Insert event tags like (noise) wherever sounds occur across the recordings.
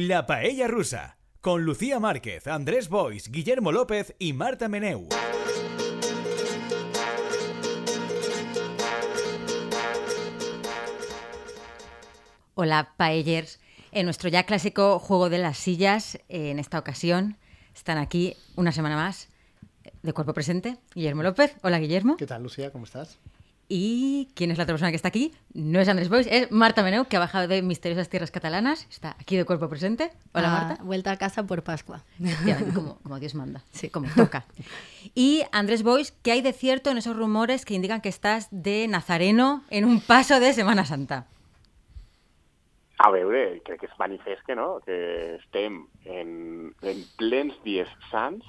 La Paella Rusa, con Lucía Márquez, Andrés Bois, Guillermo López y Marta Meneu. Hola, paellers. En nuestro ya clásico juego de las sillas, en esta ocasión, están aquí una semana más de cuerpo presente, Guillermo López. Hola, Guillermo. ¿Qué tal, Lucía? ¿Cómo estás? ¿Y quién es la otra persona que está aquí? No es Andrés Bois, es Marta Meneu, que ha bajado de Misteriosas Tierras Catalanas. Está aquí de cuerpo presente. Hola, Ah, Marta. Vuelta a casa por Pascua. Como, como Dios manda, sí, como toca. Y Andrés Bois, ¿qué hay de cierto en esos rumores que indican que estás de Nazareno en un paso de Semana Santa? A veure, crec que és manifest que no, que estem en, en plens dies sants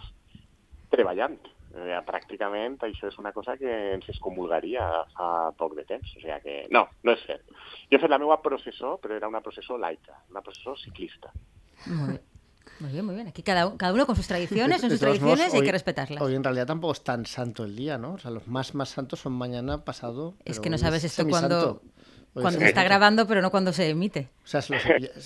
treballant. Eh, pràcticament això és una cosa que ens excomulgaria fa poc de temps. O sigui que no, no és cert. Jo he fet la meva processó, però era una processó laica, una processó ciclista. Muy bien. Muy bien, muy bien. Aquí cada, cada uno con sus tradiciones, son sus modos, tradiciones y hay que respetarlas. Hoy en realidad tampoco es tan santo el día, ¿no? O sea, los más más santos son mañana, pasado. Es que no sabes esto cuando, Hoy cuando es se está grabando, pero no cuando se emite. O sea, se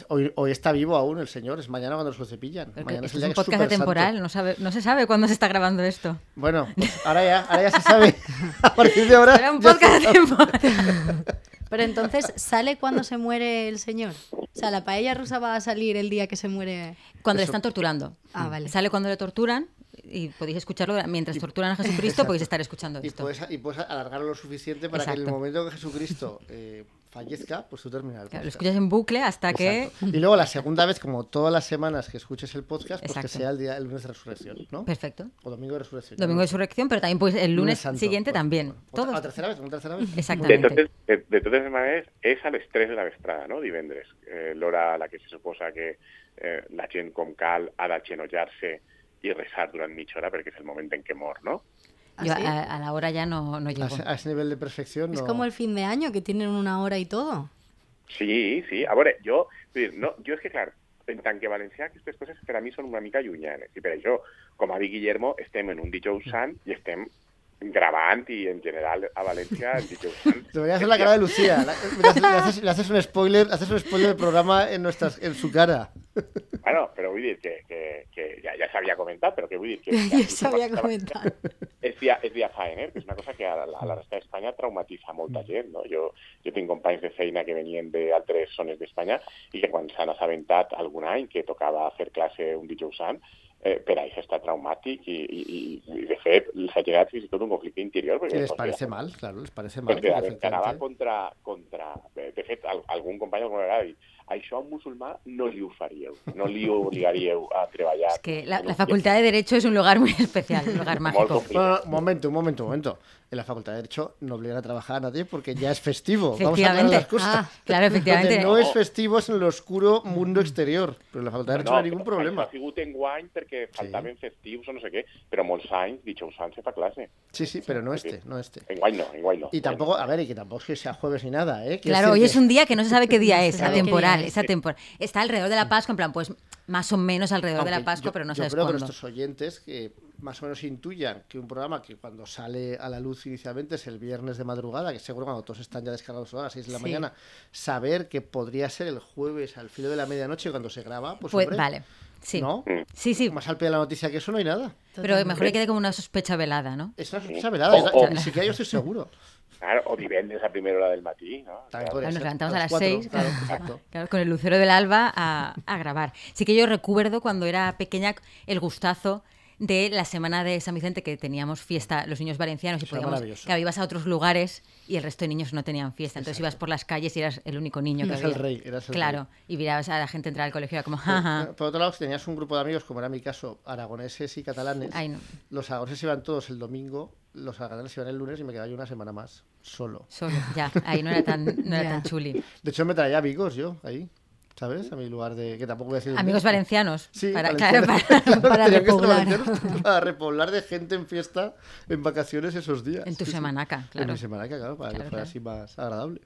hoy, hoy está vivo aún el señor, es mañana cuando se lo cepillan. Mañana esto el es día un podcast atemporal, no, sabe, no se sabe cuándo se está grabando esto. Bueno, pues ahora ya, ahora ya se sabe. (laughs) A partir de ahora. Era un podcast atemporal. Pero entonces, ¿sale cuando se muere el señor? O sea, la paella rusa va a salir el día que se muere. Cuando le Eso- están torturando. Ah, vale. Sale cuando le torturan y podéis escucharlo mientras torturan a (laughs) Jesucristo, podéis estar escuchando Y esto. puedes, y puedes alargarlo lo suficiente para que en el Exacto. momento que Jesucristo eh, fallezca, pues tú terminas el lo escuchas en bucle hasta que... Exacto. Y luego la segunda vez, como todas las semanas que escuches el podcast, pues que Exacto. sea el día el lunes de resurrección, ¿no? Perfecto. O domingo de resurrección. Domingo de resurrección, pero también pues el lunes, siguiente Bueno, también. bueno. Otra- Todos. ¿La tercera vez? ¿Una tercera vez? De (laughs) Exactamente. de, de totes maneres, és a les 3 de la vesprada, no?, divendres, eh, l'hora a la que se suposa que eh, la gent com cal ha d'agenollar-se i resar durant mitja hora perquè és el moment en què mor, no? Yo ¿Así? a, a la hora ya no, no A llego. ese, a ese nivel de perfección Es no... como el fin de año, que tienen una hora y todo. Sí, sí. A veure, jo, vull dir, no, jo és que, clar, en tant que valencià, aquestes coses per a mi són una mica llunyanes. I per això, com ha dit Guillermo, estem en un dijous sant i estem gravant i, en general, a València, el dijous sant... Debería (laughs) hacer la cara de Lucía. La- le, haces, le haces- le haces un spoiler, haces un spoiler del programa en nuestras, en su cara. Bueno, però vull dir que, que, que ja, ja s'havia comentat, però que vull dir que... Ya se había comentado. és dia, és dia faener, que és (laughs) (laughs) una cosa que a la, a la resta d'Espanya traumatitza molta gent. No? Jo, jo tinc companys de feina que venien d'altres zones d'Espanya i que quan s'han assabentat algun any que tocava fer classe un dijous sant, eh, per a ells està traumàtic i, i, i, de fet s'ha generat fins i tot un conflicte interior. Perquè les parece mal, claro, les parece mal. perquè porque que anava contra, contra... De fet, al, algun company alguna vegada ha dit això a un musulmà no li ho faríeu, no li obligaríeu a treballar. (laughs) Es que la, la Facultad de Derecho es un lugar muy especial, un lugar mágico. No, no, un momento, un momento, un momento. En la Facultad de Derecho no obligan a trabajar a nadie porque ya es festivo. Vamos a aclarar Efectivamente. las cosas. Ah, claro, efectivamente. Donde no es festivo es en el oscuro mundo exterior. Pero en la Facultad de Derecho no, hay ningún però problema. Això ha sigut enguany perquè faltaven festius o no sé què, però molts anys dijous sant se fa classe. Sí, sí, pero no este, no este. Enguany no, enguany no. Y tampoco, a ver, y que tampoco es que sea jueves ni nada, ¿eh? Claro, hoy que- es un día que no se sabe qué día (laughs) No es, atemporal, día es atemporal. Está alrededor de la Pascua, en plan, pues más o menos alrededor de la Pascua, yo- pero no yo sabes creo que cuándo. nuestros oyentes que más o menos intuyan que un programa que cuando sale a la luz inicialmente es el viernes de madrugada, que seguro cuando todos están ya descargados a las 6 de la Sí. mañana, saber que podría ser el jueves al filo de la medianoche cuando se graba, pues, Pues hombre, vale, sí. ¿no? Sí, sí, Más al pie de la noticia que eso no hay nada. pero mejor que quede como una sospecha velada, ¿no? Es una sospecha velada, O- es- o- ni siquiera yo estoy seguro. Claro, o divendres a primera hora del matí, no? También Claro. podría Nos levantamos a las 6 claro, (laughs) claro, con el lucero del alba a, a grabar. Sí que yo recuerdo cuando era pequeña el gustazo de la semana de San Vicente que teníamos fiesta los niños valencianos y Eso podíamos maravilloso. que ibas a otros lugares y el resto de niños no tenían fiesta. Entonces ibas por las calles y eras el único niño que Eras había. el rey, eras el claro y mirabas a la gente entrar al colegio y era como jaja Por, por otro lado, si tenías un grupo de amigos, como era mi caso, aragoneses y catalanes, Ay, no. los aragoneses iban todos el domingo, los catalanes iban el lunes y me quedaba yo una semana más, solo. solo ya. Ahí no era tan no era (laughs) tan chuli. De hecho, me traía amigos yo ahí, ¿sabes? A mi lugar de. que tampoco voy a decir. amigos valencianos Sí, para, valencianos. claro, para- (laughs) para repoblar. (laughs) para repoblar de gente en fiesta, en vacaciones esos días. En tu Sí, sí. semanaca, En claro. mi semanaca, claro, para Claro, que fuera así más agradable.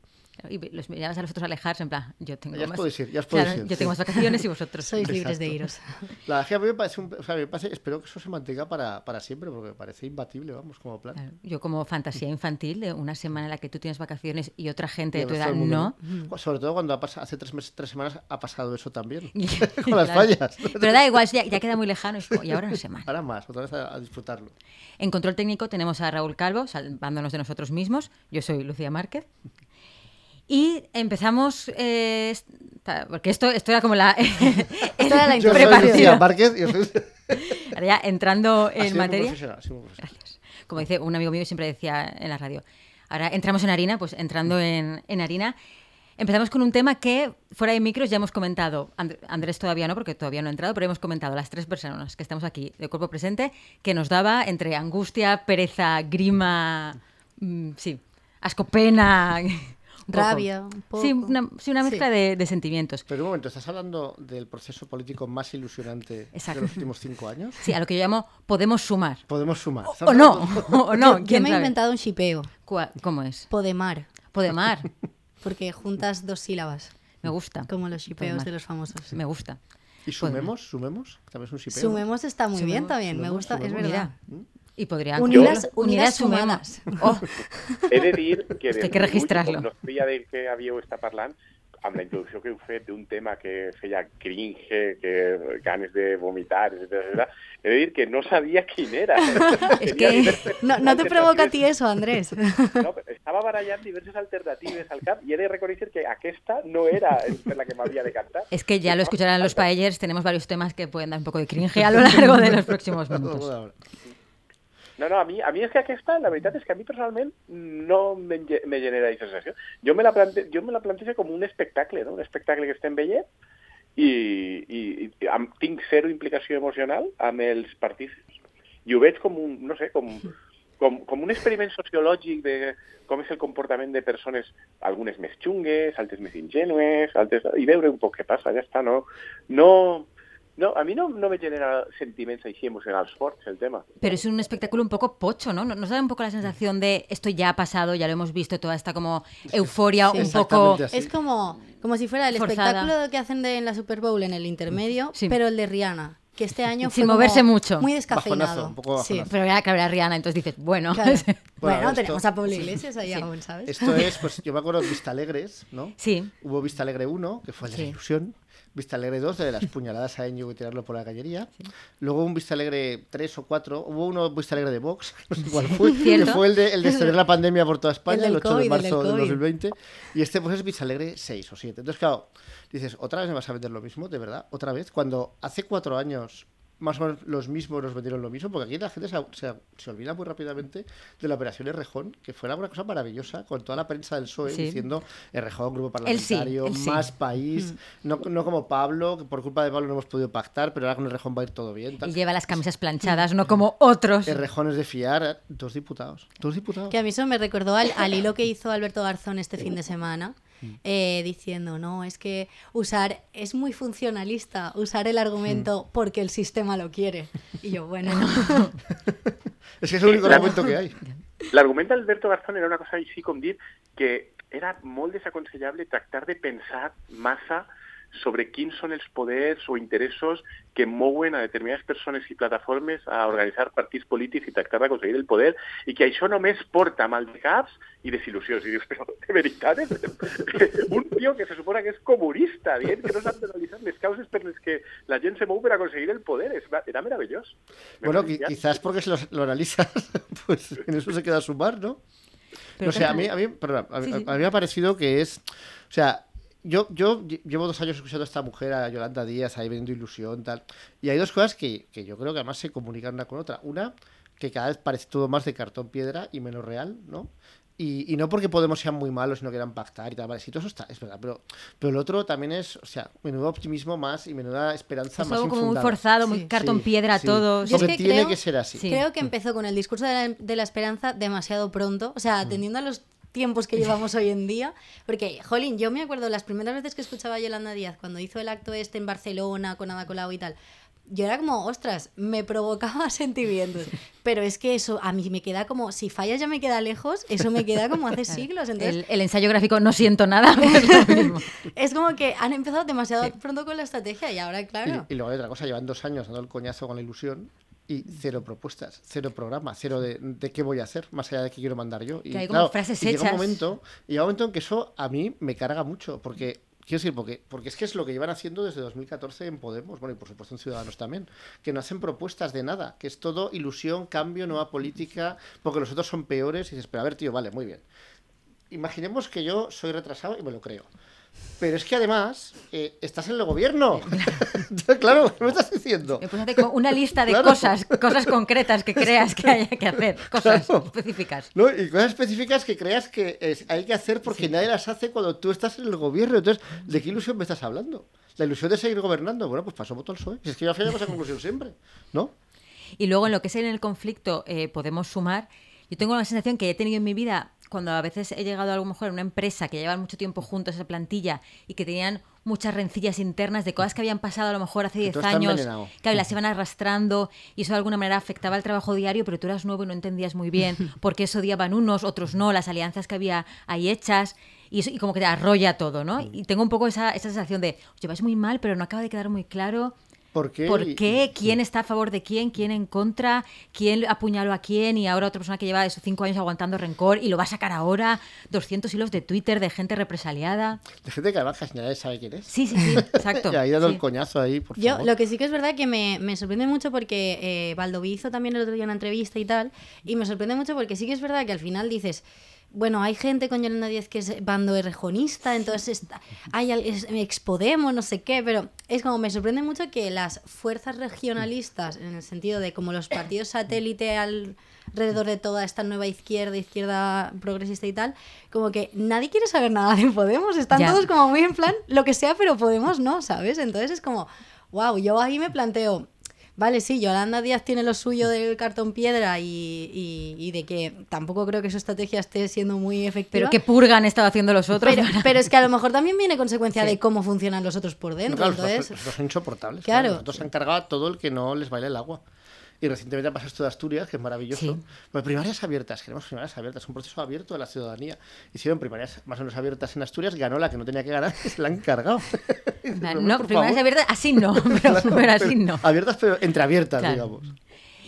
Y los mirabas a los otros alejarse, en plan, yo tengo Ya os más... podéis ir, ya os Claro, podéis ir, yo sí. tengo más vacaciones y (laughs) vosotros... Sois libres de iros. La verdad es que a mí me parece, un- o sea, me parece- espero que eso se mantenga para, para siempre, porque me parece imbatible, vamos, como plan. Claro, Yo como fantasía infantil de una semana en la que tú tienes vacaciones y otra gente Y de tu edad no. Sobre todo cuando ha pasado, hace tres, meses, tres semanas ha pasado eso también. (laughs) (laughs) Con Claro. las fallas. Pero da igual, ya, ya queda muy lejano. y ahora una semana. Ahora más, otra vez a, a disfrutarlo. En control técnico tenemos a Raúl Calvo, salvándonos de nosotros mismos. Yo soy Lucía Márquez. Y empezamos, eh, porque esto, esto era como la... (laughs) Esto era la Yo preparación. Márquez y yo soy... (laughs) Ahora ya entrando en materia. Gracias. Como dice un amigo mío, siempre decía en la radio. Ahora entramos en harina, pues entrando en, en harina. Empezamos con un tema que fuera de micros ya hemos comentado. And- Andrés todavía no, porque todavía no ha entrado, pero hemos comentado las tres personas que estamos aquí de cuerpo presente, que nos daba entre angustia, pereza, grima, mm, sí, asco, pena, un poco. Rabia, un Sí, poco. una, sí, una mezcla Sí. De, de sentimientos. Pero un momento, ¿estás hablando del proceso político más ilusionante Exacto. de los últimos cinco años? Sí, a lo que yo llamo podemos sumar. Podemos sumar. O no, (laughs) o no, Yo, yo quién me he inventado un shipeo. ¿Cómo es? Podemar. Podemar. (laughs) Porque juntas dos sílabas. Me gusta. Como los shipeos Podemar. de los famosos. Me gusta. ¿Y sumemos? ¿Sumemos? También es un shipeo. Sumemos está muy bien Sumemos, también. Me sumemos, gusta, es sumemos. verdad. Mira. Y podría Unidas- unidas sumadas. Oh, (laughs) He de dir que... (laughs) Hay que registrarlo. No sabia del que havíeu estat parlant, amb la introducció que heu fet d'un tema que feia cringe, que ganes de vomitar, etc, he de dir que no sabia quin era. (laughs) Tenia que- No, no te provoca a ti eso, Andrés. No, estava barallant diverses alternatives al cap i he de reconèixer que aquesta no era la que m'havia de cantar. es que ya lo escucharán los paellers. Tenemos varios temas que pueden dar un poco de cringe a lo largo de los próximos minutos. No, no, a mi, a mi és que aquesta, la veritat és que a mi personalment no me, me genera aquesta sensació. Jo me la, plante, jo me la plantejo com un espectacle, no? un espectacle que estem veient i, i, i amb, tinc zero implicació emocional amb els partits. I ho veig com un, no sé, com, com, com un experiment sociològic de com és el comportament de persones, algunes més xungues, altres més ingenues, altres... i veure un poc què passa, ja està, no... no no, a mí no, no me genera sentimientos així emocionals forts el tema. Pero es un espectáculo un poco pocho, ¿no? ¿Nos da un poco la sensación de esto ya ha pasado, ya lo hemos visto, toda esta como euforia Sí. un poco... Así. Es como, como si fuera el Forzada. espectáculo que hacen de, en la Super Bowl en el intermedio, Sí. pero el de Rihanna, que este año Sin fue como moverse mucho. Muy descafeinado. Bajonazo, un poco Sí. Pero ya que habrá Rihanna, entonces dices, bueno... Claro. (laughs) Bueno, Bueno, esto- tenemos a Pablo Iglesias ahí aún, ¿sabes? Esto es, pues (laughs) yo me acuerdo de Vista Alegres, ¿no? Sí. Hubo Vista Alegre 1, que fue el de Sí. la ilusión. Vista Alegre 2, de las (laughs) puñaladas a Ñigo y tirarlo por la cañería. Luego un Vista Alegre 3 o 4. Hubo uno Vista Alegre de Vox, (laughs) no sé cuál fue, que fue el de, el de extender la pandemia por toda España, del el 8 COVID, de el marzo del COVID. 2020. Y este pues es Vista Alegre 6 o 7. Entonces, claro, dices, ¿otra vez me vas a vender lo mismo? ¿De verdad? ¿Otra vez? Cuando hace cuatro años más o menos los mismos nos vendieron lo mismo, porque aquí la gente se, se- se olvida muy rápidamente de la operación Errejón, que fue una cosa maravillosa, con toda la prensa del PSOE Sí. diciendo Errejón, grupo parlamentario, sí. Mm. más país, no, no como Pablo, que por culpa de Pablo no hemos podido pactar, pero ahora con Errejón va a ir todo bien. tal. Y lleva las camisas planchadas, no como otros. Errejón es de fiar, dos diputados, dos diputados. Que a mí eso me recordó al, al (laughs) hilo que hizo Alberto Garzón este fin de semana, eh, diciendo, no, es que usar, es muy funcionalista usar el argumento porque el sistema lo quiere. Y yo, bueno, (laughs) Es que es el único argumento que hay. L'argument d'Alberto Garzón era una cosa així com dir que era molt desaconsellable tractar de pensar massa sobre quins són els poders o interessos que mouen a determinades persones i plataformes a organitzar partits polítics i tractar d'aconseguir el poder i que això només porta mal de caps i desil·lusions. I dius, (laughs) però de veritat, un tio que se supone que és comunista, dient que no s'han d'analitzar les causes per les que la gent se mou per aconseguir el poder. És, era meravellós. Bueno, qui- Meravellós. quizás porque si lo, lo analizas, (laughs) pues en eso se queda sumar, ¿no? Pero no sé, a mí, a mí, perdón, a, Sí, sí. a mí me ha parecido que es, o sea, yo, yo lle- llevo dos años escuchando a esta mujer, a Yolanda Díaz, ahí vendiendo ilusión, tal, y hay dos cosas que, que yo creo que además se comunican una con otra. Una, que cada vez parece todo más de cartón piedra y menos real, ¿no? Y, y no porque Podemos sean muy malos y no quieran pactar y tal, vale, sí, todo eso está, es verdad, pero, pero lo otro también es, o sea, menudo optimismo más y menuda esperanza Es más algo como muy infundada. forzado, muy Sí. cartón Sí, piedra sí. todo. Yo es que tiene creo- que ser así. Sí. creo que empezó con el discurso de la, de la esperanza demasiado pronto, o sea, atendiendo a los tiempos que llevamos hoy en día, (laughs) porque, jolín, yo me acuerdo las primeras veces que escuchaba a Yolanda Díaz cuando hizo el acto este en Barcelona con Ada Colau y tal, yo era como, ostras, me provocaba (laughs) sentimientos. Pero es que eso a mí me queda como, si fallas ya me queda lejos, eso me queda como hace (laughs) siglos. Entonces, El, el ensayo gráfico no siento nada. es lo mismo. es como que han empezado demasiado pronto con la estrategia y ahora, Y, claro. y luego hay otra cosa, llevan dos años dando el coñazo con la ilusión y cero propuestas, cero programa, cero de, de qué voy a hacer, más allá de qué quiero mandar yo. Y Que hay como frases y llega un momento, llega un momento en que eso a mí me carga mucho, porque quiero decir, porque, porque es que es lo que llevan haciendo desde 2014 en Podemos, bueno, y por supuesto en Ciudadanos también, que no hacen propuestas de nada, que es todo ilusión, cambio, nueva política, porque los otros son peores, y dices, pero a ver, tío, vale, muy bien. Imaginemos que yo soy retrasado y me lo creo. Pero es que además eh, estás en el gobierno. (laughs) Claro, ¿qué me estás diciendo? Como una lista de Claro. cosas, cosas concretas que creas que haya que hacer, (laughs) cosas Claro. específicas. ¿no? Y cosas específicas que creas que es- hay que hacer porque nadie las hace cuando tú estás en el gobierno. Entonces, ¿de qué ilusión me estás hablando? La ilusión de seguir gobernando. Bueno, pues paso voto al PSOE. Es que yo al esa conclusión siempre, ¿no? Y luego en lo que es en el conflicto eh, podemos sumar. Yo tengo la sensación que he tenido en mi vida cuando a veces he llegado a lo mejor a una empresa que llevan mucho tiempo juntos esa plantilla y que tenían muchas rencillas internas de cosas que habían pasado a lo mejor hace 10 todo está años, que las iban arrastrando y eso de alguna manera afectaba el trabajo diario, pero tú eras nuevo y no entendías muy bien (laughs) por qué eso odiaban unos, otros no, las alianzas que había ahí hechas y, eso- y como que te arrolla todo, ¿no? Y tengo un poco esa, esa sensación de, os lleváis muy mal, pero no acaba de quedar muy claro ¿Por qué? ¿Por Y- qué? ¿Quién está a favor de quién? ¿Quién en contra? ¿Quién apuñaló a quién? Y ahora otra persona que lleva esos cinco años aguantando rencor y lo va a sacar ahora. 200 hilos de Twitter de gente represaliada. De gente que además casi nadie sabe quién es. Sí, sí, sí, (laughs) exacto. Y ahí dando Sí. el coñazo ahí, por Yo favor. lo que sí que es verdad que me, me sorprende mucho porque eh, Baldoví hizo también el otro día una entrevista y tal, y me sorprende mucho porque sí que es verdad que al final dices, bueno, hay gente con Yolanda Díaz que es bando errejonista, entonces está, hay es- expodemos, no sé qué, pero es como me sorprende mucho que las fuerzas regionalistas, en el sentido de como los partidos satélite alrededor de toda esta nueva izquierda, izquierda progresista y tal, como que nadie quiere saber nada de Podemos, están Ya. todos como muy en plan, lo que sea, pero Podemos no, ¿sabes? Entonces es como, wow, yo ahí me planteo, vale, sí, Yolanda Díaz tiene lo suyo del cartón piedra y, y- y de que tampoco creo que su estrategia esté siendo muy efectiva. Pero qué purga han estado haciendo los otros. pero, para- pero es que a lo mejor también viene consecuencia Sí. de cómo funcionan los otros por No, dentro. claro, los entonces, otros- los otros son insoportables. Claro. Claro. Nosotros se han cargado a todo el que no les baile el agua. Y recientemente ha pasado esto de Asturias, que es maravilloso. Sí. Pues primarias abiertas, queremos primarias abiertas, un proceso abierto de la ciudadanía. Hicieron primarias más o menos abiertas en Asturias, ganó la que no tenía que ganar (laughs) se la han cargado. (laughs) no, primarias favor. abiertas, así no, (laughs) pero, pero así no. Abiertas, pero entreabiertas, Claro. digamos.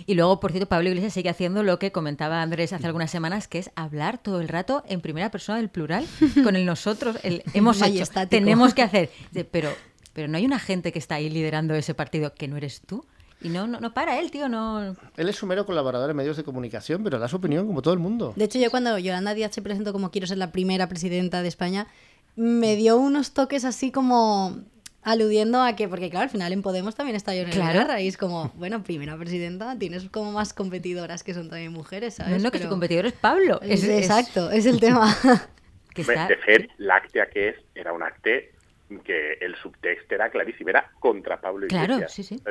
Y luego, por cierto, Pablo Iglesias sigue haciendo lo que comentaba Andrés hace algunas semanas, que es hablar todo el rato en primera persona del plural, con el nosotros, el hemos hecho, tenemos que hacer. Pero, pero no hay una gente que está ahí liderando ese partido que no eres tú. Y no, no, no para él, tío, no... Él es un mero colaborador en medios de comunicación, pero da su opinión como todo el mundo. de hecho, yo cuando Yolanda Díaz se presentó como quiero ser la primera presidenta de España, me dio unos toques así como aludiendo a que, porque claro, al final en Podemos también está Yolanda Claro. Es como, bueno, primera presidenta, tienes como más competidoras que son también mujeres, ¿sabes? No, no, que su competidor es Pablo. Es, es- Exacto, es el tema. (laughs) que está... De fet, l'acte aquest era un acte que el subtext era claríssim, era contra Pablo Claro, Iglesias. sí,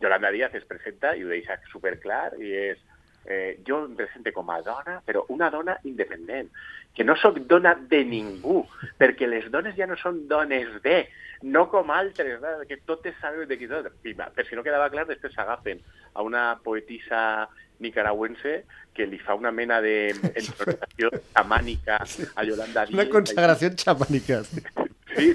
Yolanda Díaz es presenta i ho deixa superclar i és eh, jo em presente com a dona, però una dona independent, que no sóc dona de ningú, perquè les dones ja no són dones de, no com altres, no? que totes sabem de qui tot. I, per si no quedava clar, després s'agafen a una poetisa nicaragüense que li fa una mena de (laughs) entonació xamànica a Yolanda Díaz. Una consagración chamánica. Sí,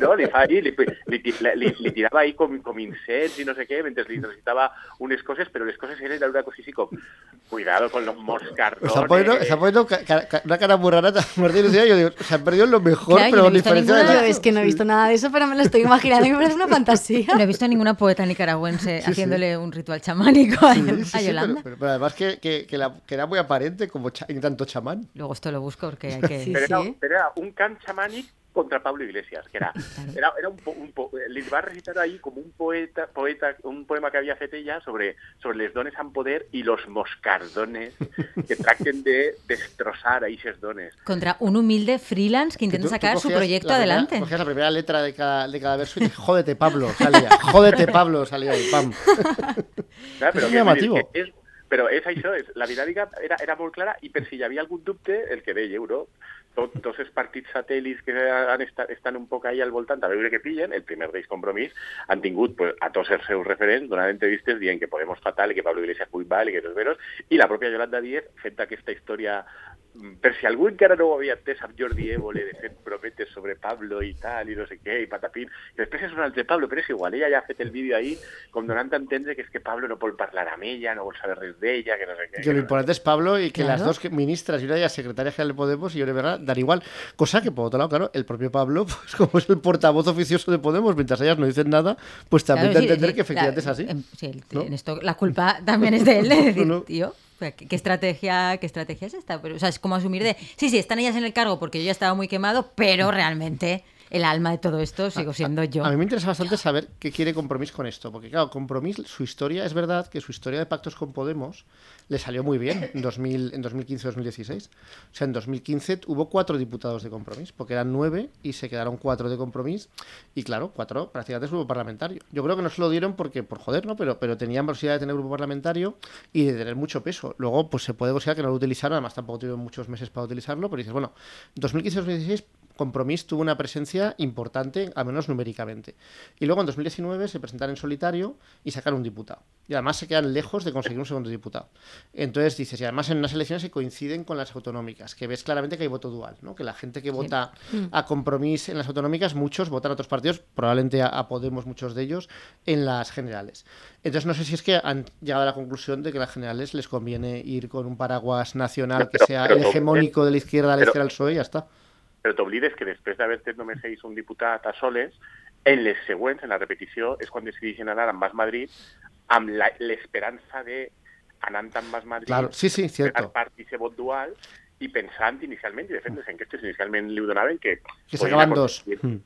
no? Li fa ahí, li, li, li, tirava ahí com, com incens i no sé què, mentre li recitava unes coses, però les coses eren una cosa així com cuidado con los moscardones. Ca- ca- ca- una cara muy rara (laughs) Martín Lucía. Yo digo, se han perdido lo mejor, Claro, pero no diferencia de la- es que no he visto nada de eso, pero me lo estoy imaginando y me parece una fantasía. No he visto a ninguna poeta nicaragüense haciéndole un ritual chamánico a, Sí, sí, a sí, pero- Yolanda. pero, pero además que, que, que, la- que era muy aparente como cha- en tanto chamán. Luego esto lo busco porque hay que... Sí. Però era, però era un cant xamànic contra Pablo Iglesias, que era, (laughs) era, era un, po, un po, li va recitar ahí com un poeta, poeta, un poema que havia fet ella sobre, sobre les dones amb poder i los moscardones que (laughs) tracten de destrossar a aquestes dones. Contra un humilde freelance que intenta tú- tú sacar su proyecto la primera- adelante. Cogías la primera letra de cada, de cada verso y dices, jódete Pablo, salía. Jódete (laughs) Pablo, salía ahí, pam. Clar, És però, que, llamatiu. que és, però és això, és, la dinàmica era, era molt clara i per si hi havia algun dubte, el que deia Euro, tot, els partits satèl·lits que han estat, estan un poc ahí al voltant a veure què pillen, el primer d'ells compromís, han tingut pues, a tots els seus referents donant entrevistes dient que Podemos fatal que Pablo Iglesias mal i que tots veros, i la pròpia Yolanda Díez fent aquesta història per si algú encara no ho havia entès amb Jordi Évole de fet prometes sobre Pablo i tal i no sé què, i patapín, que després és un altre Pablo, però és igual, ella ja ha fet el vídeo ahí com donant a entendre que és que Pablo no vol parlar amb ella, no vol saber res d'ella, que no sé què. Que lo importante es Pablo y que Claro. las dos ministras y una de ellas secretaria general de Podemos y Yone Berra dan igual. Cosa que, por otro lado, claro, el propio Pablo, (laughs) pues como es el portavoz oficioso de Podemos, mientras ellas no dicen nada, pues también Claro, da a sí, entender sí, que efectivamente la- es así. em, sí, en esto la culpa también es de él, (laughs) de decir, No, no. tío, ¿qué, qué estrategia, ¿qué estrategia es esta? Pero, o sea, es como asumir de, sí, sí, están ellas en el cargo porque yo ya estaba muy quemado, pero realmente el alma de todo esto sigo siendo yo. A mí me interesa bastante saber qué quiere Compromís con esto, porque claro, Compromís, su historia, es verdad que su historia de pactos con Podemos le salió muy bien en, 2000, en 2015-2016. O sea, en 2015 hubo cuatro diputados de Compromís, porque eran nueve y se quedaron cuatro de Compromís, y claro, cuatro prácticamente es grupo parlamentario. Yo creo que no se lo dieron porque, por joder, ¿no? Pero, pero tenían posibilidad de tener grupo parlamentario y de tener mucho peso. Luego, pues se puede considerar que no lo utilizaron, además tampoco tuvieron muchos meses para utilizarlo, pero dices, bueno, 2015-2016 Compromís tuvo una presencia importante, al menos numéricamente. Y luego en 2019 se presentaron en solitario y sacaron un diputado. Y además se quedan lejos de conseguir un segundo diputado. Entonces dices, y además en unas elecciones que coinciden con las autonómicas, que ves claramente que hay voto dual, ¿no? Que la gente que vota a Compromís en las autonómicas, muchos votan a otros partidos, probablemente a, a Podemos, muchos de ellos, en las generales. Entonces no sé si es que han llegado a la conclusión de que las generales les conviene ir con un paraguas nacional que sea pero- el hegemónico de la izquierda a la izquierda del PSOE y ya está. Però t'oblides que després d'haver-te només ells un diputat a soles, en les següents, en la repetició, és quan decideixen anar amb Mas Madrid amb la- l'esperança de anant amb Mas Madrid Claro, sí, sí, cierto. vot dual i pensant inicialment, i de fet les enquestes inicialment li donaven que... Que sacaban dos. aconseguir- Mm.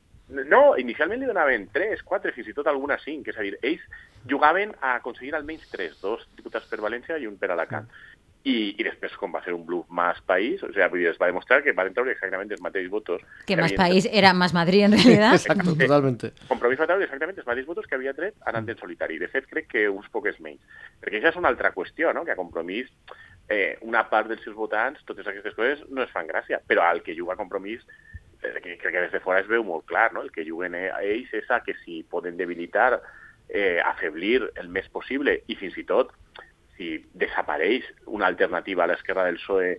No, inicialment li donaven 3, 4, fins i tot alguna 5. És a dir, ells jugaven a aconseguir almenys 3, dos diputats per València i un per Alacant. I, I després, com va ser un bluff más país, o sea, es va demostrar que van treure exactament els mateixos votos. que más havien- país era más Madrid en realidad. (laughs) Exacto, totalmente. Compromís va treure exactament els mateixos votos que havia tret anant en solitari. De fet, crec que uns poques menys. Perquè això és una altra qüestió, no? que a Compromís eh, una part dels seus votants, totes aquestes coses, no es fan gràcia, però al que juga Compromís eh, que, crec que des de fora es veu molt clar, no? El que juguen eh, a ells és a que si poden debilitar, eh, afeblir el més possible i fins i tot si desapareix una alternativa a l'esquerra del PSOE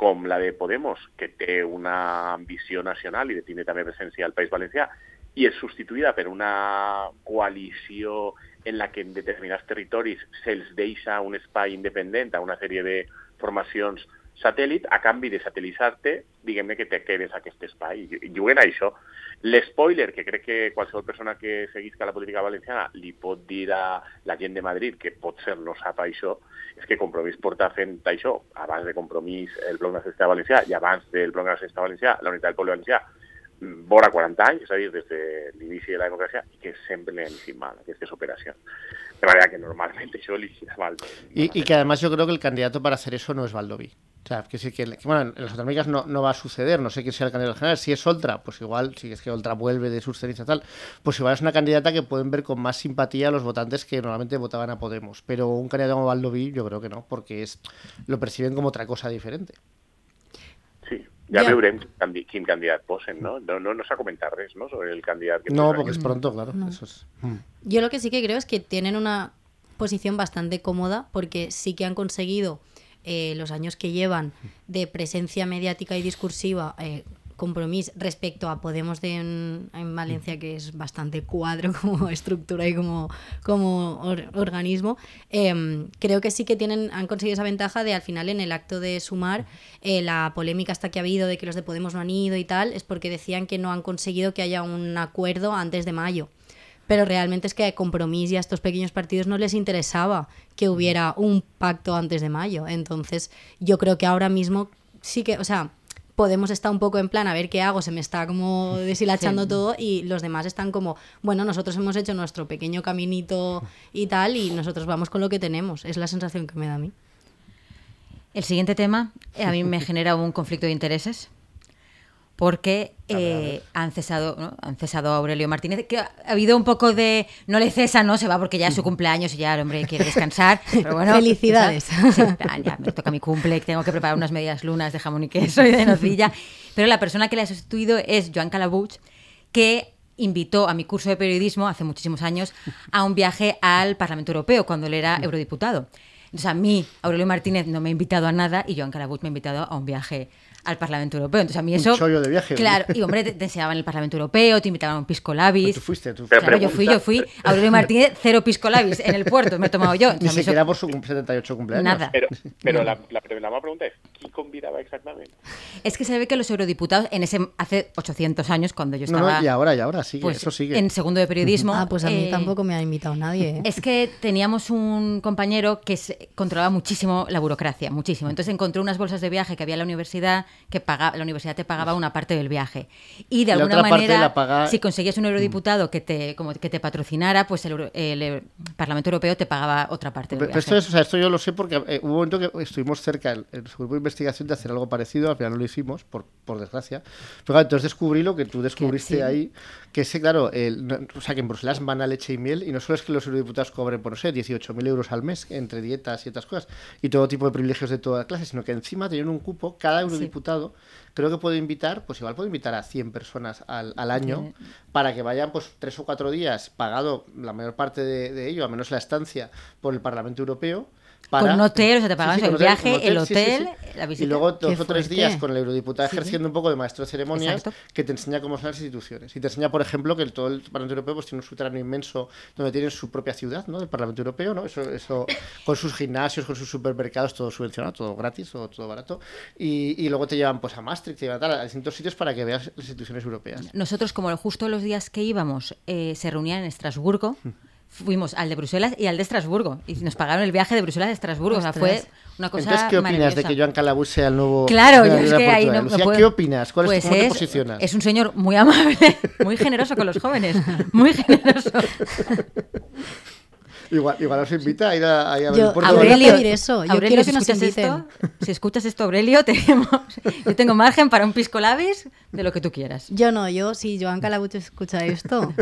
com la de Podemos, que té una ambició nacional i de també presència al País Valencià, i és substituïda per una coalició en la que en determinats territoris se'ls deixa un espai independent a una sèrie de formacions satèl·lit, a canvi de satelitzar-te, diguem-ne que te quedes a aquest espai. I juguen a això. L'espoiler, que crec que qualsevol persona que seguisca la política valenciana li pot dir a la gent de Madrid que pot ser no sap això, és que Compromís porta fent això, abans de Compromís el Bloc Nacionalista Valencià i abans del Bloc Nacionalista Valencià, la Unitat del Poble Valencià, vora 40 anys, és a dir, des de l'inici de la democràcia, i que sempre li han eixit mal aquestes operacions. De manera que normalment (laughs) això li mal. Y, y que además yo creo que el candidato para hacer eso no es Valdoví. O sea, que sí que, que, bueno, en las autonómicas no, no va a suceder, no sé quién sea el candidato general. Si es Oltra, pues igual, si es que Oltra vuelve de sus cenizas tal, pues igual es una candidata que pueden ver con más simpatía a los votantes que normalmente votaban a Podemos. Pero un candidato como Valdoví, yo creo que no, porque es lo perciben como otra cosa diferente. Sí, ja Ja. veurem quin, candi quin candidat posen, no? No, no, no s'ha comentat res, no?, sobre el candidat que No, porque es pronto, claro. Eso es. Mm. Yo lo que sí que creo es que tienen una posición bastante cómoda porque sí que han conseguido eh, los años que llevan de presencia mediática y discursiva eh, compromiso respecto a Podemos de en, en Valencia, que es bastante cuadro (laughs) como estructura y como, como or- organismo, em, creo que sí que tienen, han conseguido esa ventaja de al final en el acto de sumar eh, la polémica hasta que ha habido de que los de Podemos no han ido y tal, es porque decían que no han conseguido que haya un acuerdo antes de mayo pero realmente es que a Compromís y a estos pequeños partidos no les interesaba que hubiera un pacto antes de mayo. Entonces, yo creo que ahora mismo sí que, o sea, Podemos estar un poco en plan a ver qué hago, se me está como (laughs) deshilachando Sí. todo y los demás están como, bueno, nosotros hemos hecho nuestro pequeño caminito y tal y nosotros vamos con lo que tenemos. Es la sensación que me da a mí. El siguiente tema eh, a mí me genera un conflicto de intereses. Porque eh, han cesado ¿no? han cesado a Aurelio Martínez, que ha habido un poco de... No le cesa, no, se va porque ya es su cumpleaños y ya el hombre quiere descansar. (laughs) Pero bueno, Felicidades. sí, ya me toca mi cumple, tengo que preparar unas medias lunas de jamón y queso y de nocilla. Pero la persona que le ha sustituido es Joan Calabuch, que invitó a mi curso de periodismo hace muchísimos años a un viaje al Parlamento Europeo cuando él era eurodiputado. Entonces a mí, Aurelio Martínez no me ha invitado a nada y Joan Calabuch me ha invitado a un viaje al Parlamento Europeo. Entonces a mí eso... Un chollo de viaje. Claro, y hombre, te, te enseñaban el Parlamento Europeo, te invitaban a un pisco labis. Tú fuiste, tú Pero Claro, yo fui, yo fui. Aurelio Martínez, cero pisco labis en el puerto, me he tomado yo. (laughs) Ni Entonces, a mí eso- siquiera por su cum- 78 cumpleaños. Nada. Pero, pero la, la primera pregunta es, ¿quién convidaba exactamente? Es que se ve que los eurodiputados, en ese hace 800 años, cuando yo estaba no, y ahora, y ahora sigue, pues, eso sigue. en segundo de periodismo... (laughs) Ah, pues a mí eh, tampoco me ha invitado nadie. ¿eh? Es que teníamos un compañero que se- controlaba muchísimo la burocracia, muchísimo. Entonces encontró unas bolsas de viaje que había en la universidad, que pagaba, la universidad te pagaba una parte del viaje. Y de la alguna manera, paga- si conseguías un eurodiputado que te, como que te patrocinara, pues el, Euro- el, Parlamento Europeo te pagaba otra parte del Pero viaje. esto, es, o sea, esto yo lo sé porque eh, hubo un momento que estuvimos cerca en, en su grupo de investigación de hacer algo parecido, al final no lo hicimos, por, por desgracia. Pero claro, entonces descubrí lo que tú descubriste sí. ahí, que ese, claro, el- no- o sea, que en Bruselas van a leche y miel, y no solo es que los eurodiputados cobren, por no sé, 18.000 euros al mes entre dietas y otras cosas, y todo tipo de privilegios de toda clase, sino que encima tienen un cupo, cada eurodiputado creo que puede invitar, pues igual puede invitar a 100 personas al, al año para que vayan pues tres o cuatro días pagado la mayor parte de, de ello, al menos la estancia por el Parlamento Europeo. Para... Con un hotel, o sea, te pagaban el con viaje, con el sí, sí, hotel, sí. la visita. Y luego dos o tres días con el eurodiputado Sí, sí. ejerciendo un poco de maestro de ceremonias Exacto. que te enseña cómo son las instituciones. Y te enseña, por ejemplo, que el- todo el Parlamento Europeo pues, tiene un subterráneo inmenso donde tienen su propia ciudad, ¿no? Del Parlamento Europeo, ¿no? Eso, eso con sus gimnasios, con sus supermercados, todo subvencionado, todo gratis, todo, todo barato. Y, y luego te llevan pues a Maastricht, te llevan a, tal, a distintos sitios para que veas las instituciones europeas. Nosotros, como justo los días que íbamos, eh, se reunían en Estrasburgo, fuimos al de Bruselas y al de Estrasburgo. Y nos pagaron el viaje de Bruselas a Estrasburgo. O sea, fue Ostras. una cosa Entonces, ¿qué opinas de que Joan Calabús sea el nuevo Claro, yo es que ahí no, no puedo- ¿qué opinas? ¿Cuál es, Pues ¿Cómo te es- posicionas? Es un señor muy amable, (laughs) muy generoso con los jóvenes, muy generoso. (laughs) Igual, igual os invita a ir a, a ir a ver Yo- el puerto. Aurelio- pedir eso, yo Aurelio, quiero si que nos escuchas esto, si escuchas esto, Aurelio, (laughs) tenemos, yo tengo margen para un pisco labis de lo que tú quieras. Yo no, yo, si Joan Calabuch escucha esto,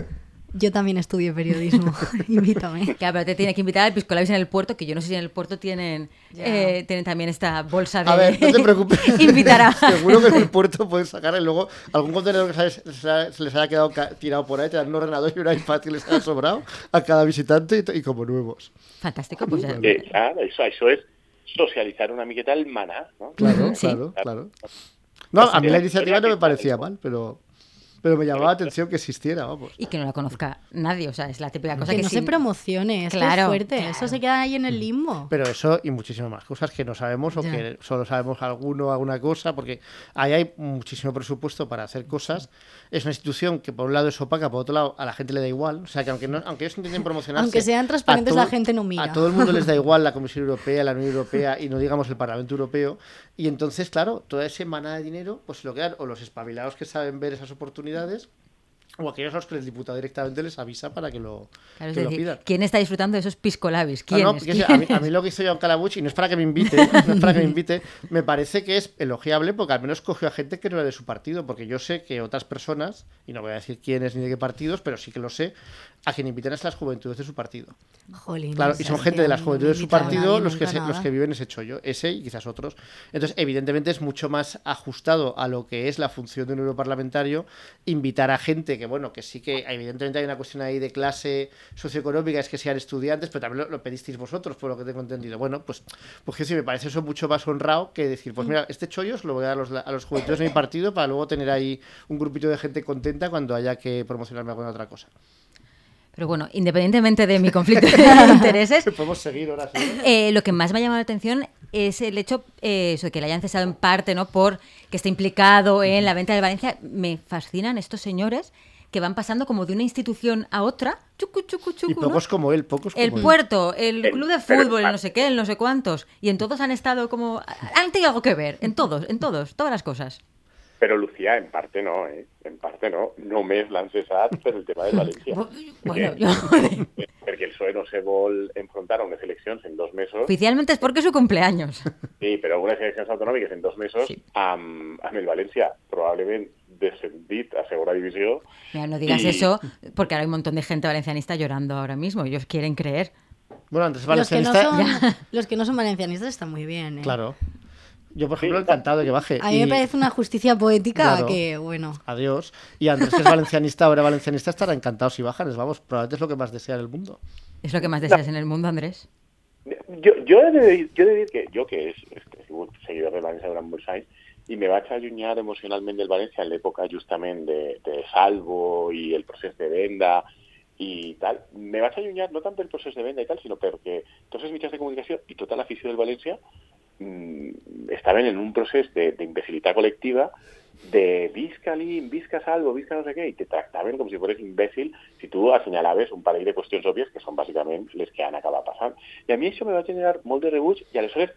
yo también estudié periodismo. (laughs) (laughs) Invítame. Claro, pero te tiene que invitar al pisco labis en el puerto, que yo no sé si en el puerto tienen, eh, tienen también esta bolsa de A ver, no te preocupes. (laughs) invitar a... Seguro que en el puerto pueden sacar y luego algún contenedor que se, les haya- se les haya quedado tirado por ahí, te dan un ordenador y un iPad que les haya sobrado a cada visitante y, como nuevos. Fantástico, pues ya- Que, claro, eso, eso es socializar una miqueta el maná, ¿no? Claro, Sí. claro, claro. No, a mí la iniciativa no me parecía mal, pero, pero me llamaba la atención que existiera, vamos. y que no la conozca nadie, o sea, es la típica cosa Que que, no se sin- promocione, esto Claro, es fuerte. claro. Eso se queda ahí en el limbo. Pero eso y muchísimas más cosas que no sabemos o Ya. que solo sabemos alguno, alguna cosa, porque ahí hay muchísimo presupuesto para hacer cosas. Es una institución que por un lado es opaca, por otro lado a la gente le da igual. O sea, que aunque, no, aunque ellos intenten promocionarse... Aunque sean a transparentes, todo- la gente no mira. A todo el mundo les da (laughs) igual la Comisión Europea, la Unión Europea y no digamos el Parlamento Europeo. Y entonces, claro, toda esa manada de dinero, pues lo quedan o los espabilados que saben ver esas oportunidades o aquellos a los que el diputado directamente les avisa para que lo, Claro, que lo decir, pidan. ¿quién está disfrutando de esos pisco labis? Ah, ¿Quién no, es? a, mí, a mí lo que hizo John Calabuch, y no es para que me invite, (laughs) no es para que me invite, me parece que es elogiable porque al menos cogió a gente que no era de su partido, porque yo sé que otras personas, y no voy a decir quiénes ni de qué partidos, pero sí que lo sé, a quien invitan es las juventudes de su partido. Jolín, Claro, y son gente de las juventudes de su partido los que, se- los que viven ese chollo, ese y quizás otros. Entonces, evidentemente es mucho más ajustado a lo que es la función de un europarlamentario invitar a gente que, bueno, que sí que evidentemente hay una cuestión ahí de clase socioeconómica, es que sean estudiantes, pero también lo, lo pedisteis vosotros, por lo que tengo entendido. Bueno, pues, pues que sí, me parece eso mucho más honrado que decir, pues mira, este chollo os lo voy a dar a los, a los juventudes de mi partido para luego tener ahí un grupito de gente contenta cuando haya que promocionarme alguna otra cosa. Pero bueno, independientemente de mi conflicto (laughs) de intereses, Podemos seguir ahora sí. eh, lo que más me ha llamado la atención es el hecho eh, eso, de que le hayan cesado en parte, ¿no? Por que esté implicado en la venta de Valencia. Me fascinan estos señores que van pasando como de una institución a otra, chucu, chucu, chucu, Y ¿no? pocos como él, pocos como El él. puerto, el El- club de fútbol, el no sé qué, el no sé cuántos. Y en todos han estado como... Han tenido algo que ver, en todos, en todos, todas las cosas. Però, Lucía, en parte no, eh? En parte no. Només l'han cessat per el tema del València. Bueno, yo... Perquè el PSOE no se vol enfrontar a unes eleccions en dos mesos, Oficialmente es porque es su cumpleaños. sí, però unes eleccions autonòmiques en dos mesos Sí. amb, amb el València probablement descendit a segunda divisió. Mira, no digas Y- eso, porque ahora hay un montón de gente valencianista llorando ahora mismo. Ellos quieren creer. Bueno, antes Los que, no valencianista... son, los que no son valencianistas están muy bien. ¿eh? Claro. Yo, por ejemplo, encantado de que baje. A mí me Y- parece una justicia poética Claro. que, bueno. Adiós. Y Andrés, que es valencianista, ahora valencianista, estará encantado si bajan. Les vamos, probablemente es lo que más desea en el mundo. Es lo que más deseas en el mundo, Andrés. Jo, jo, he de he de dir que jo, que, he sigut seguidor del València durant molts anys, i me vaig allunyar emocionalment del València en l'època justament de, de Salvo i el procés de venda i tal. Me vaig allunyar no tant pel procés de venda i tal, sinó perquè tots els mitjans de comunicació i tota l'afició del València mm, estaven en un procés de- d'imbecilitat col·lectiva de visca l'IM, visca Salvo, visca no sé què, i te tractaven com si fossis imbècil si tu assenyalaves un parell de qüestions òbvies que són bàsicament les que han acabat passant. I a mi això me va generar molt de rebuig i aleshores,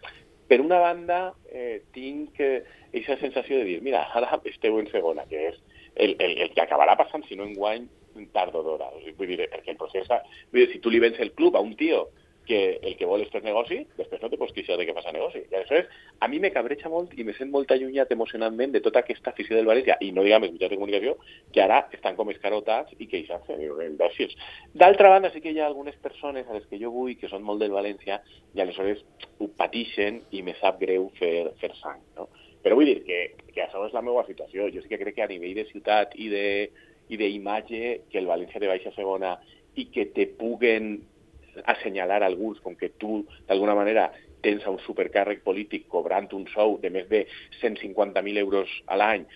per una banda, eh, tinc aquesta sensació de dir, mira, ara esteu en segona, que és el, el, que acabarà passant, si no en guany, tard o d'hora. O sigui, vull dir, perquè el procés... Si tu li vens el club a un tio que el que vol és fer negoci, després no te pots queixar de que fas negoci. I aleshores, a mi me cabreja molt i me sent molt allunyat emocionalment de tota aquesta afició del València, i no diguem els mitjans de comunicació, que ara estan com escarotats i imbècils. D'altra banda, sí que hi ha algunes persones a les que jo vull que són molt del València i aleshores ho patixen i me sap greu fer, fer sang, no? Però vull dir que, que això és la meva situació. Jo sí que crec que a nivell de ciutat i de i d'imatge que el València de baixa segona i que te puguen assenyalar alguns com que tu, d'alguna manera, tens un supercàrrec polític cobrant un sou de més de 150.000 euros a l'any,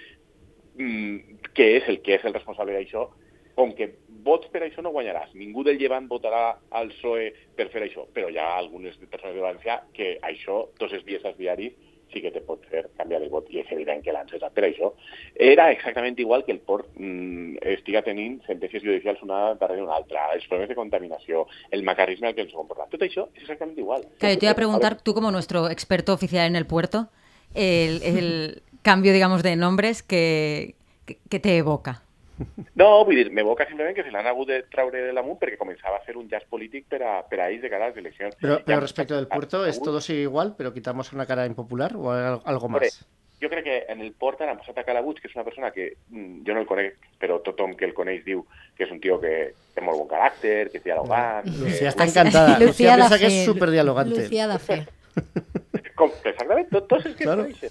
mm, que és el que és el responsable d'això, com que vots per això no guanyaràs. Ningú del llevant votarà al PSOE per fer això, però hi ha algunes persones de València que això, tots els dies als diaris, sí que te pot fer canviar el vot i és evident que l'han cessat per això. Era exactament igual que el port mm, estiga tenint sentències judicials una darrere una altra, els problemes de contaminació, el macarrisme al que ens comporta. Tot això és exactament igual. Claro, yo te iba a preguntar, tú como nuestro experto oficial en el puerto, el, el (laughs) cambio, digamos, de nombres que, que te evoca. (laughs) No, vull dir, m'evoca simplement que se l'han hagut de traure de l'amunt perquè començava a ser un jazz polític per a, per a ells de cara a les eleccions. Pero hem respecto del puerto, ¿es todo sigue igual, pero quitamos una cara impopular o algo más? jo crec que en el port han posat a Calabuig, que és una persona que mm, jo no el conec, però tothom que el coneix diu que és un tio que té molt bon caràcter, que és dialogant... que- Lucía está encantada. Lucía, Lucía piensa da que es fe. súper dialogante. Lucía da fe. (laughs) Com, exactament, tot, tots els que Claro. coneixen.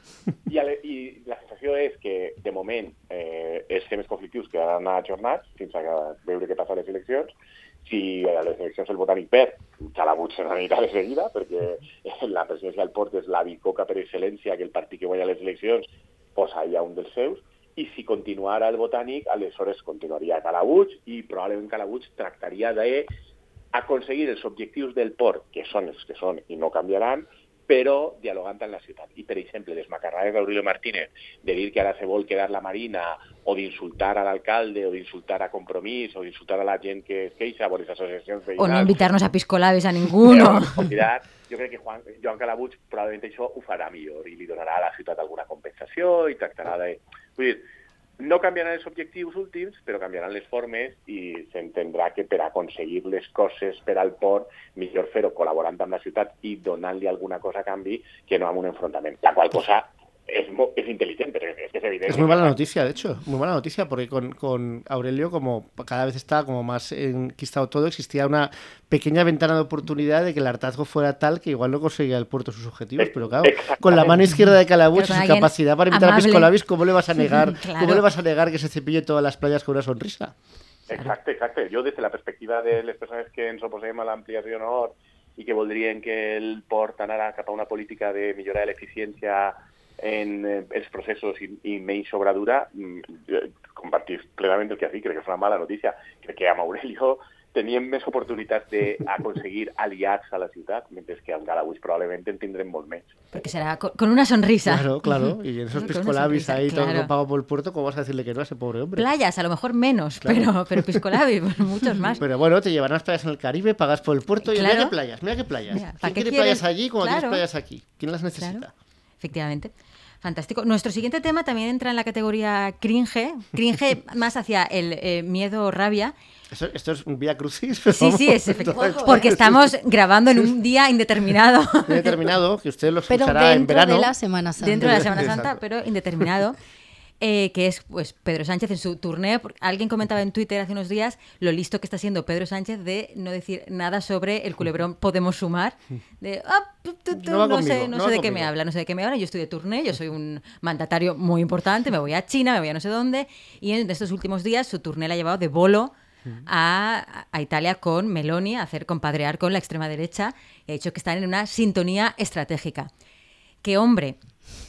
(laughs) I, ale, I la sensació és que, de moment, eh, els temes conflictius quedaran ajornats fins a veure què passa a les eleccions. Si a les eleccions el Botànic perd, Calabuig se n'anirà de seguida, perquè (laughs) la presidència del Port és la bicoca per excel·lència que el partit que guanya les eleccions posa allà un dels seus, i si continuara el Botànic, aleshores continuaria Calabuig i probablement Calabuig tractaria de aconseguir els objectius del port, que són els que són i no canviaran, però dialogant amb la ciutat. I, per exemple, les macarrades d'Aurelio Martínez de dir que ara se vol quedar la Marina o d'insultar a l'alcalde o d'insultar a Compromís o d'insultar a la gent que es queixa o les associacions veïnals... O no invitarnos a piscolabis a ninguno. Però, convidar, jo crec que Juan, Joan Calabuig probablement això ho farà millor i li donarà a la ciutat alguna compensació i tractarà de... Vull dir, no canviaran els objectius últims, però canviaran les formes i s'entendrà que per aconseguir les coses per al port, millor fer-ho col·laborant amb la ciutat i donant-li alguna cosa a canvi que no amb un enfrontament. La qual cosa es, inteligente, es que es evidente. Es muy mala noticia, de hecho, muy mala noticia, porque con, con Aurelio, como cada vez está como más enquistado todo, existía una pequeña ventana de oportunidad de que el hartazgo fuera tal que igual no conseguía el puerto sus objetivos, pero claro, con la mano izquierda de Calabuch y su capacidad para invitar a amable. Piscolabis, ¿cómo le vas a (laughs) negar? Claro. ¿Cómo le vas a negar que se cepille todas las playas con una sonrisa? Exacte, exacte. Jo, des de la perspectiva de les persones que ens oposem a l'ampliació nord i que voldrien que el port anara cap a una política de millorar l'eficiència en eh, els processos i, i menys sobradura, mm, jo compartir plenament el que has dit, crec que és una mala notícia. Crec que amb Aurelio teníem més oportunitats (laughs) d'aconseguir aliats a la ciutat, mentre que amb Galabuix probablement en tindrem molt. Porque será con, con una sonrisa. Claro, claro. Y en esos Con Piscolabis ahí, todo claro. pago por el puerto, ¿cómo vas a decirle que no a ese pobre hombre? Playas, a lo mejor menos, Claro. pero, pero piscolabis, pues (laughs) muchos más. Pero bueno, te llevarán a las playas en el Caribe, pagas por el puerto y mira qué playas, mira qué playas. Mira, ¿Quién ¿para qué quiere quieren? playas allí como Claro. tienes playas aquí? ¿Quién las necesita? Efectivamente. Fantástico. Nuestro siguiente tema también entra en la categoría cringe, cringe (laughs) más hacia el eh, miedo o rabia. Esto, esto es un vía crucis. Sí, sí, es (laughs) efectivamente. Porque estamos (laughs) grabando en un día indeterminado. He determinado que usted lo Pero escuchará en dentro verano. de la Semana Santa. Dentro de la Semana. Santa, pero indeterminado. Eh, que es pues Pedro Sánchez en su turné. Alguien comentaba en Twitter hace unos días lo listo que está siendo Pedro Sánchez de no decir nada sobre el culebrón Podemos Sumar. De, ah, tu, tu, tu, No va no, conmigo, sé, no no sé va de qué me habla, no sé de qué me habla. Yo estoy de turné, yo soy un mandatario muy importante, me voy a China, me voy a no sé dónde. Y en estos últimos días su turné la ha llevado de bolo a, a Italia con Meloni, a hacer compadrear con la extrema derecha. Y ha dicho que están en una sintonía estratégica. Que hombre,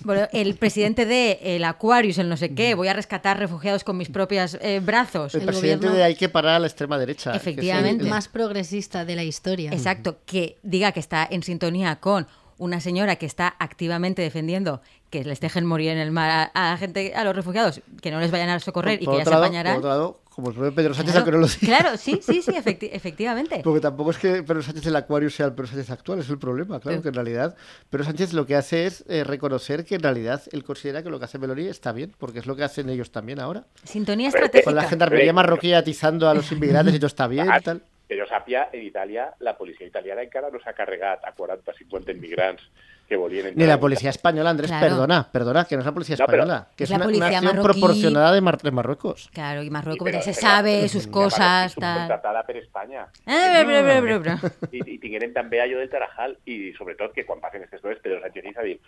bueno, el presidente de el Aquarius, el no sé qué, voy a rescatar refugiados con mis propios eh, brazos. El, El presidente gobierno- de hay que parar a la extrema derecha. Efectivamente. el- Más progresista de la historia. Exacto, que diga que está en sintonía con una señora que está activamente defendiendo que les dejen morir en el mar a, a la gente, a los refugiados, que no les vayan a socorrer y por que ya otro se lado- apañarán. Por otro lado, como el propio Pedro Sánchez, Claro, aunque no lo diga. claro, sí, sí, sí, (laughs) efecti- efectivamente. Porque tampoco es que Pedro Sánchez del Acuario sea el Pedro Sánchez actual, es el problema, claro, que en realidad Pedro Sánchez lo que hace es eh, reconocer que en realidad él considera que lo que hace Meloni está bien, porque es lo que hacen ellos también ahora. Sintonía estratégica. Con la gendarmería marroquí atizando a los inmigrantes y todo está bien y tal. Que jo sàpia, en Itàlia, la policia italiana encara no s'ha carregat a 40-50 immigrants que volien entrar. Ni la policía española, Andrés, Claro. perdona, perdona, que no es la policía No, pero- española, que Es es, la una, una policía acción marroquí. proporcionada de, Mar- de Marruecos. Claro, y Marruecos Però- ya se però- sabe sus cosas, subcontratada per Espanya. Ah, bla, bla, bla, bla, bla. I, i tingueren també allò del Tarajal i sobretot que quan passen aquestes coses Pedro Sánchez dice a dir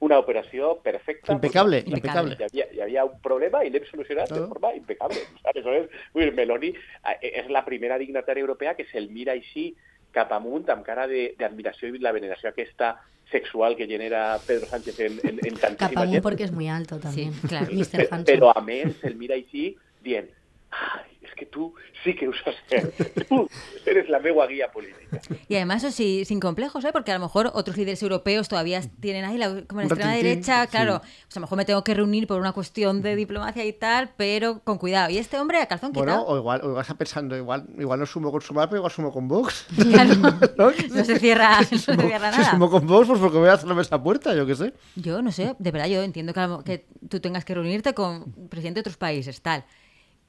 una operació perfecta Impecable, impecable. hi havia, hi havia un problema i l'hem solucionat Claro. de forma impecable aleshores, vull dir, Meloni és la primera dignatària europea que se'l mira així cap amunt amb cara de- d'admiració i la veneració aquesta sexual que genera Pedro Sánchez en, en, en tantíssima Capamón gent porque es muy alto también. Sí, claro. Mr. Hanson. Pero a mí se mira així dient ay, es que tú sí que usas (laughs) tú eres la meua guía política. Y además, eso sí, sin complejos, ¿eh? porque a lo mejor otros líderes europeos todavía tienen ahí la, como la extrema derecha, sí. claro, pues a lo mejor me tengo que reunir por una cuestión de diplomacia y tal, pero con cuidado. Y este hombre a calzón Bueno, quitado. o igual, o igual está pensando, igual, igual no sumo con Sumar, pero igual sumo con Vox. (laughs) Claro, (laughs) ¿No? no se cierra, no se Sumo- cierra Si nada. sumo con Vox, pues porque voy a hacerme esa puerta, yo qué sé. Yo no sé, de verdad, yo entiendo que, a lo- que tú tengas que reunirte con presidentes de otros países, tal,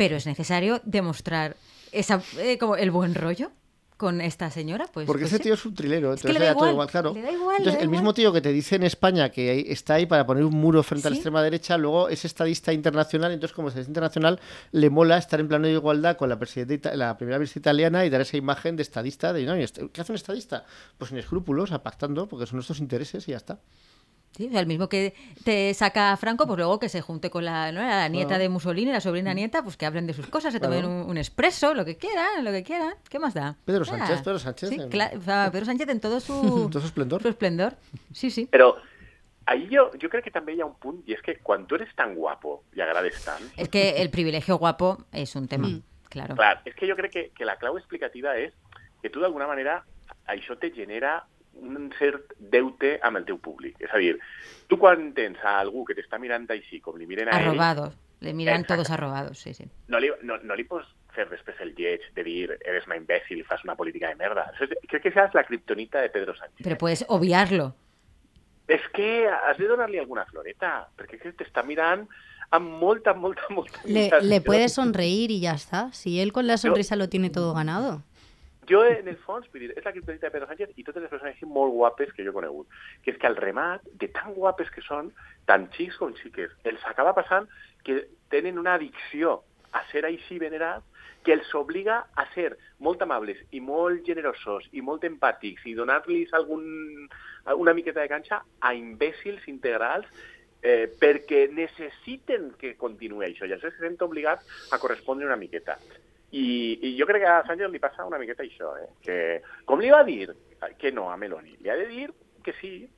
pero es necesario demostrar esa, eh, como el buen rollo con esta señora, pues. Porque pues ese sí. tío es un trilero, Es que entonces le le da da todo igual, igual, claro. le da igual, le Entonces, da el mismo igual. tío que te dice en España que está ahí para poner un muro frente a la Sí. extrema derecha, luego es estadista internacional, entonces como estadista internacional le mola estar en plano de igualdad con la presidenta, la primera ministra italiana y dar esa imagen de estadista, de no, ¿y este- ¿qué hace un estadista? Pues sin escrúpulos, pactando, porque son nuestros intereses y ya está. Sí, o sea, el mismo que te saca a Franco, pues luego que se junte con la, ¿no? la nieta Claro. de Mussolini, la sobrina nieta, pues que hablen de sus cosas, se tomen Claro. un, un expreso, lo que quieran, lo que quieran. ¿Qué más da? Pedro Ah, Sánchez, Pedro Sánchez Sí, en- cla- o sea, Pedro Sánchez en todo su, (laughs) Todo su esplendor. su esplendor. Sí, sí. Però ahí jo, jo crec que també hi ha un punt, i és que quan tu eres tan guapo i agrades tant, Es que el privilegio guapo es un tema, Mm. claro. clar, és que jo crec que, que la clau explicativa és que tu d'alguna manera això te genera un cert deute amb el teu públic. És a dir, tu quan tens a algú que t'està mirant així, com li miren a ell, Arrobados. Le miran Exacte. todos arrobados, sí, sí. no li, no, no li pots fer després el lleig de dir eres una imbècil i fas una política de merda. Crec que esa és la kriptonita de Pedro Sánchez. Pero puedes obviarlo. És que has de donar-li alguna floreta, perquè és que t'està mirant amb molta, molta, molta... Le, le puede sonreír y ya está. Si él con la sonrisa lo tiene todo ganado. Jo, en el fons, vull dir, és la criptonita de Pedro Sánchez i totes les persones així molt guapes que jo he conegut. Que és que al remat, de tan guapes que són, tant xics com xiques, els acaba passant que tenen una addicció a ser així venerats que els obliga a ser molt amables i molt generosos i molt empàtics i donar-los algun, una miqueta de canxa a imbècils integrals eh, perquè necessiten que continuï això i aleshores se senten obligats a correspondre una miqueta. I, I jo crec que a Sánchez li passa una miqueta això, eh? que com li va dir que no a Meloni, li ha de dir que sí.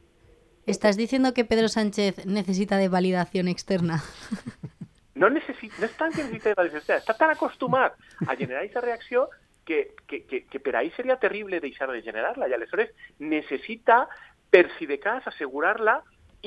¿Estás diciendo que Pedro Sánchez necesita de validación externa? (laughs) No, necesita, no és tant que necessita de validació, està tan acostumat a generar aquesta reacció que, que, que, que per ahí seria terrible deixar de generar-la i aleshores necessita, per si de cas, assegurar-la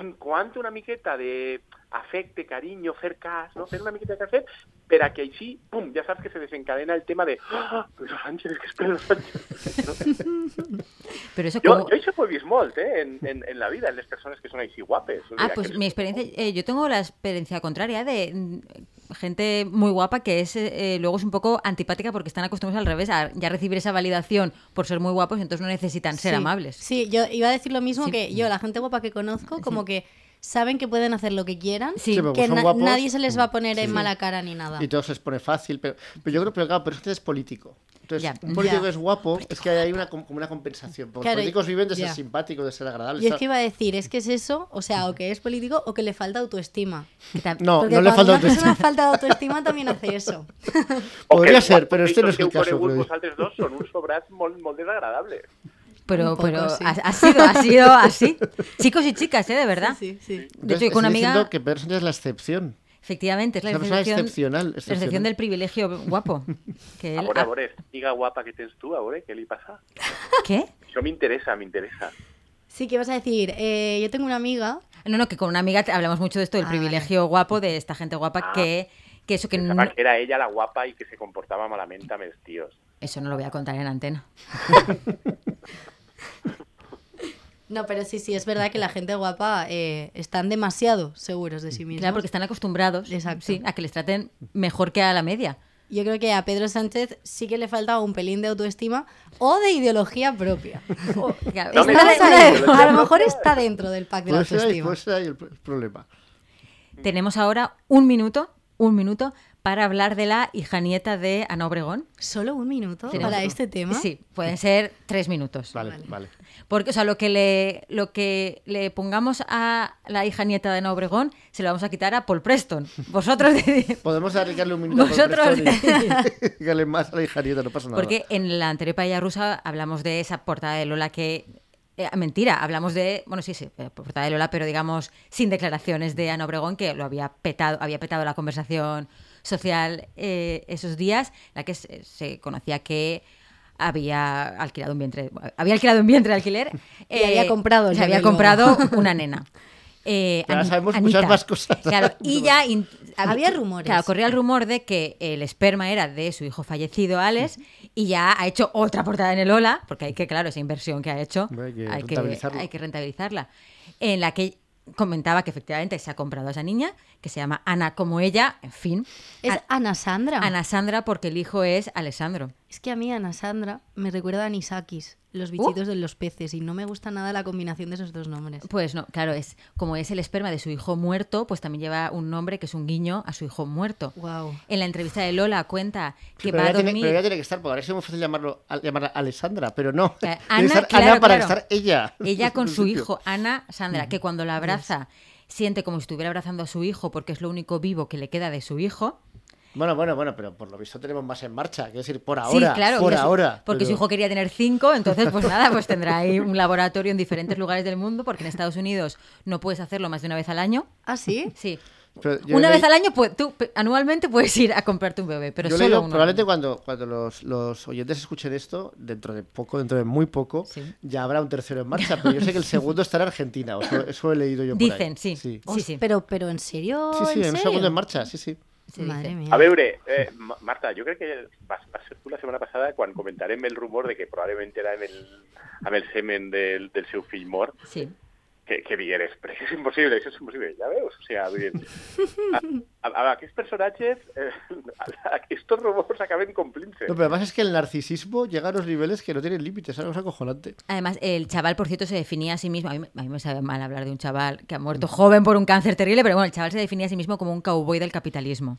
incoant una miqueta d'afecte, carinyo, fer cas, no? fer una miqueta de cafè, per a que així, pum, ja saps que se desencadena el tema de ah, Pedro Sánchez, és que és Pedro Sánchez. No? (laughs) Pero eso Jo, como... ho he vist molt, eh, en, en, en la vida, en les persones que són així guapes. O Ah, pues mi experiencia, eh, yo tengo la experiencia contraria de mm, gente muy guapa que es eh, luego es un poco antipática porque están acostumbrados al revés a ya recibir esa validación por ser muy guapos y entonces no necesitan ser Sí, amables. Sí, yo iba a decir lo mismo Sí. que yo, la gente guapa que conozco, como que saben que pueden hacer lo que quieran, Sí. Sí, pero que son na- guapos. nadie se les va a poner en Sí. mala cara ni nada. Y todo se les pone fácil, pero, pero yo creo pero claro, pero es que es político. Entonces, Ya. un político Ya. que es guapo, es que hay una, como una compensación. Porque Claro, los políticos viven de ser simpáticos, de ser agradables. Yo es que iba a decir, es que es eso, o sea, o que es político o que le falta autoestima. Que No, Porque no le falta una persona autoestima. falta de autoestima también hace eso. (laughs) Podría que ser, però este no és el que yo. vosaltres dos són uns sobrats molt, molt desagradables. Pero, poco, pero sí. ha, ha sido, ha sido así. (laughs) Chicos y chicas, ¿eh? De verdad. Sí, sí. De hecho, con una amiga, que Pedro Sánchez es la excepción. Efectivamente, es la excepción, excepcional, la excepción excepcional. del privilegio guapo. Que A él a veure, amiga guapa que tens tu, a veure, què li passa? ¿Qué? Això m'interessa, m'interessa. Sí, ¿qué vas a decir? Eh, yo tengo una amiga No, no, que con una amiga te- hablamos mucho de esto, del Ah, privilegio guapo, de esta gente guapa, Ah. que, que eso que no, que era ella la guapa i que se comportava malament amb els tios. eso no lo voy a contar en antena. (laughs) No, pero sí, sí, es verdad que la gente guapa eh, están demasiado seguros de sí mismos. Claro, porque están acostumbrados sí, a que les traten mejor que a la media. Yo creo que a Pedro Sánchez sí que le falta un pelín de autoestima o de ideología propia. O- claro, No me Está digas ahí, ideología a lo (laughs) mejor está dentro del pack de la ahí, autoestima. puede ser ahí el problema. Tenemos ahora un minuto, un minuto para hablar de la hija nieta de Ana Obregón. ¿Solo un minuto Tenemos- para este tema? Sí, pueden ser tres minutos. Vale, Vale. vale. Porque, o sea, lo que le, lo que le pongamos a la hija nieta de Ana Obregón se lo vamos a quitar a Paul Preston. Vosotros, (laughs) Podemos dedicarle un minuto Vosotros- a Paul Preston y (laughs) dedicarle más a la hija nieta, no pasa nada. porque en la anterior paella rusa hablamos de esa portada de Lola que eh, mentira, hablamos de, bueno, sí, sí, eh, portada de Lola, pero digamos sin declaraciones de Ana Obregón, que lo había petado, había petado la conversación social eh, esos días, en la que se, se conocía que había alquilado un vientre, había alquilado un vientre de alquiler (laughs) Y había comprado el se había comprado (laughs) una nena. Eh, sabemos Anita. muchas más cosas. Claro, (laughs) y ya in- Había rumores. Claro, corría el rumor de que el esperma era de su hijo fallecido, Alex, y ya ha hecho otra portada en el Ola, porque hay que, claro, esa inversión que ha hecho, hay que hay, que, rentabilizarlo. hay que rentabilizarla. En la que comentaba que efectivamente se ha comprado a esa niña, que se llama Ana como ella, en fin. Es A- Ana Sandra. Ana Sandra, porque el hijo es Alessandro. Es que a mí Ana Sandra me recuerda a Anisakis, los bichitos de los peces, y no me gusta nada la combinación de esos dos nombres. Pues no, claro, es como es el esperma de su hijo muerto, pues también lleva un nombre que es un guiño a su hijo muerto. Wow. En la entrevista de Lola cuenta que pero, va a tiene, dormir. pero ya tiene que estar, porque ahora es muy fácil llamarlo, a- llamarla Alessandra, pero no. Eh, Tiene que Ana, estar claro, Ana para claro. estar ella. Ella (laughs) con su hijo, Ana Sandra, que cuando la abraza siente como si estuviera abrazando a su hijo porque es lo único vivo que le queda de su hijo. Bueno, bueno, bueno, pero por lo visto tenemos más en marcha. Quiero decir, por ahora. sí, claro. Por ahora. porque pero- su hijo quería tener cinco, entonces pues nada, pues tendrá ahí un laboratorio en diferentes lugares del mundo porque en Estados Unidos no puedes hacerlo más de una vez al año. ¿Ah, sí? Sí. Yo Una leí- vez al año, pues, tú anualmente puedes ir a comprarte un bebé, pero yo solo leído, uno. probablemente cuando, cuando los, los oyentes escuchen esto, dentro de poco, dentro de muy poco, Sí. ya habrá un tercero en marcha. Pero yo sé que el segundo estará en Argentina. o Eso, eso he leído yo por ahí. Dicen, sí. Sí, Sí, sí. Pero, pero ¿en serio? sí, sí, ¿En en un serio? segundo en marcha, sí, sí. Sí, Madre mía. A veure, eh, Ma- Marta, jo crec que vas, vas ser tu la setmana passada quan comentarem el rumor de que probablement era amb el, amb el semen del, del seu fill mort, Sí. Que, que digueres, però això és impossible, això és impossible, ja veus? O sigui, vull dir, a, a, a aquests personatges, eh, (laughs) estos rumors acaben complint-se. No, pero además es que el narcisismo llega a los niveles que no tienen límites. Cosa acojonante. Además, el chaval, por cierto, se definía a sí mismo. A mí, a mí me sabe mal hablar de un chaval que ha muerto joven por un cáncer terrible, pero bueno, el chaval se definía a sí mismo como un cowboy del capitalismo.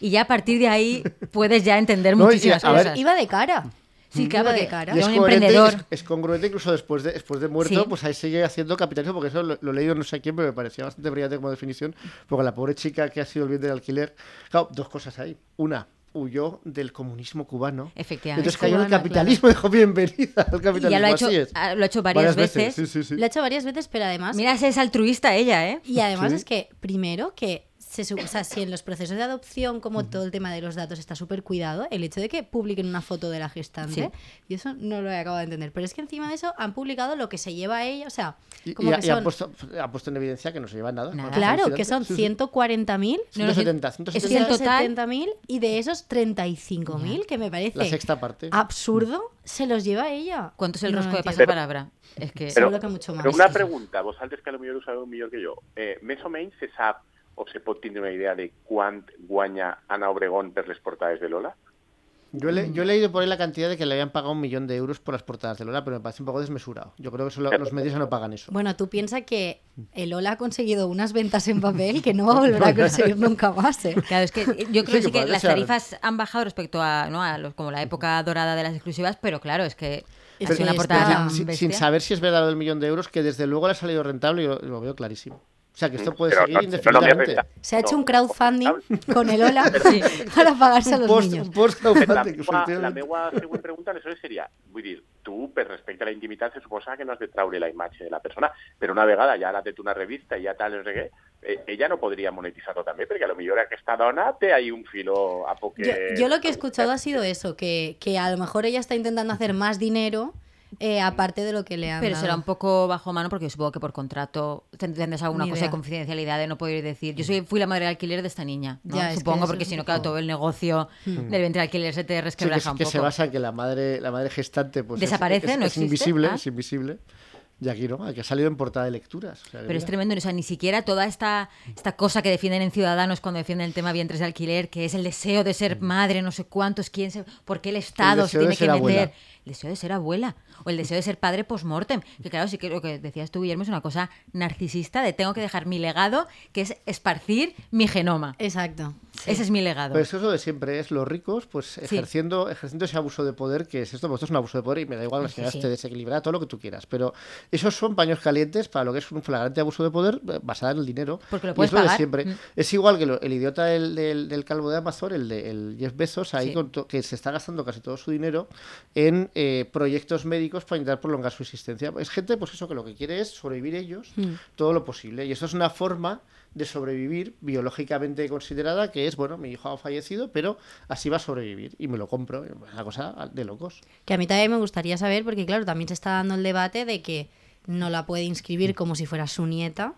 Y ya a partir de ahí puedes ya entender No, y muchísimas a ver, cosas. Iba de cara. Sí, claro, Iba de porque cara. Es un emprendedor. es, es congruente incluso después de, después de muerto, Sí. pues ahí sigue haciendo capitalismo, porque eso lo, lo he leído no sé quién, pero me parecía bastante brillante como definición, porque la pobre chica que ha sido el bien del alquiler, claro, dos cosas ahí. Una, huyó del comunismo cubano. Efectivamente. Entonces cayó en el capitalismo, dijo bienvenida al capitalismo. Y ya lo ha hecho, ah, lo ha hecho varias, veces. Sí, sí, sí. Lo ha hecho varias veces, pero además... Mira, es altruista ella, ¿eh? Y además Sí. es que, primero, que se, o sea, si en los procesos de adopción, como todo el tema de los datos está súper cuidado, el hecho de que publiquen una foto de la gestante, y eso no lo he acabado de entender. Pero es que encima de eso han publicado lo que se lleva a ella, o sea, Y, como y ha, que y ha son... puesto, ha puesto en evidencia que no se lleva nada. Claro, que son Sí, sí. 140.000 No, no, 170, Eso 170. es el total. 170.000 y de esos 35.000, que me parece La sexta parte. absurdo, se los lleva ella. ¿Cuánto es el No, rosco no de pasapalabra? Es que... Seguro que mucho más. Però una pregunta, vosaltres que potser ho sabeu millor que jo. Eh, més o menys se sap o se pot tindre una idea de quant guanya Ana Obregón per les portades de Lola? Yo, le- yo he leído por ahí la cantidad de que le habían pagado un millón de euros por las portadas de Lola, pero me parece un poco desmesurado. Yo creo que solo los medios no pagan eso. Bueno, tú piensas que el Ola ha conseguido unas ventas en papel que no va a volver a conseguir nunca más. ¿eh? Claro, es que yo creo Sí, que sí que que podría las tarifas han bajado respecto a, ¿no? a los, como la época dorada de las exclusivas, pero claro, es que Es sido que una es portada sin, sin saber si es verdad lo del millón de euros, que desde luego le ha salido rentable y lo, lo veo clarísimo. O sea, que esto puede Pero seguir no- no, no me indefinidamente. Se ha hecho un crowdfunding no, con el Ola (laughs) para pagarse a los post, niños. un post La crowdfunding, la efectivamente. meva següent pregunta aleshores seria, vull dir, tu, per respecte a la intimitat, se suposa que no has de traure la imatge de la persona, però una vegada ja ara té una revista i ja tal, no sé què, eh, ella no podria monetitzar-ho també, perquè a lo millor aquesta dona té ahí un filo a poc Yo, yo lo que he escuchado ha sido eso, que, que a lo mejor ella está intentando hacer más dinero eh, aparte de lo que le han Pero dado. será un poco bajo mano porque supongo que por contrato ten- tendrás alguna cosa de confidencialidad de no poder decir. Yo soy, fui la madre de alquiler de esta niña, ¿no? Ya, es que supongo, porque si no, claro, todo el negocio del ventre de alquiler se te Sí, que, resquebraja un que poco. se basa en que la madre, la madre gestante pues, es- Desaparece, es, no es existe. invisible, Ah. es invisible. Y aquí no, que ha salido en portada de lecturas. O sea, que Pero es tremendo, o sea, ni siquiera toda esta, esta cosa que defienden en Ciudadanos cuando defienden el tema vientres de alquiler, que es el deseo de ser madre, no sé cuántos, quién se, por qué el Estado se tiene que meter. abuela. El deseo de ser abuela o el deseo de ser padre post-mortem. Que claro, sí que lo que decías tú, Guillermo, es una cosa narcisista de tengo que dejar mi legado, que es esparcir mi genoma. Exacto. sí. Ese es mi legado. Pero eso es lo de siempre, es los ricos pues ejerciendo, ejerciendo ese abuso de poder, que es esto, pues esto es un abuso de poder y me da igual la señora sí. esté desequilibrada, todo lo que tú quieras. Pero esos son paños calientes para lo que es un flagrante abuso de poder eh, basado en el dinero. Porque lo y puedes es lo de pagar. siempre. Mm. Es igual que lo- el idiota del, del, del calvo de Amazon, el de el Jeff Bezos, ahí Sí. con to- que se está gastando casi todo su dinero en eh, proyectos médicos para intentar prolongar su existencia. Es gente, pues eso, que lo que quiere es sobrevivir ellos Mm. todo lo posible. Y eso es una forma de sobrevivir biológicamente considerada, que es, bueno, mi hijo ha fallecido, pero así va a sobrevivir. Y me lo compro. Una cosa de locos. Que a mí también me gustaría saber, porque claro, también se está dando el debate de que no la puede inscribir como si fuera su nieta,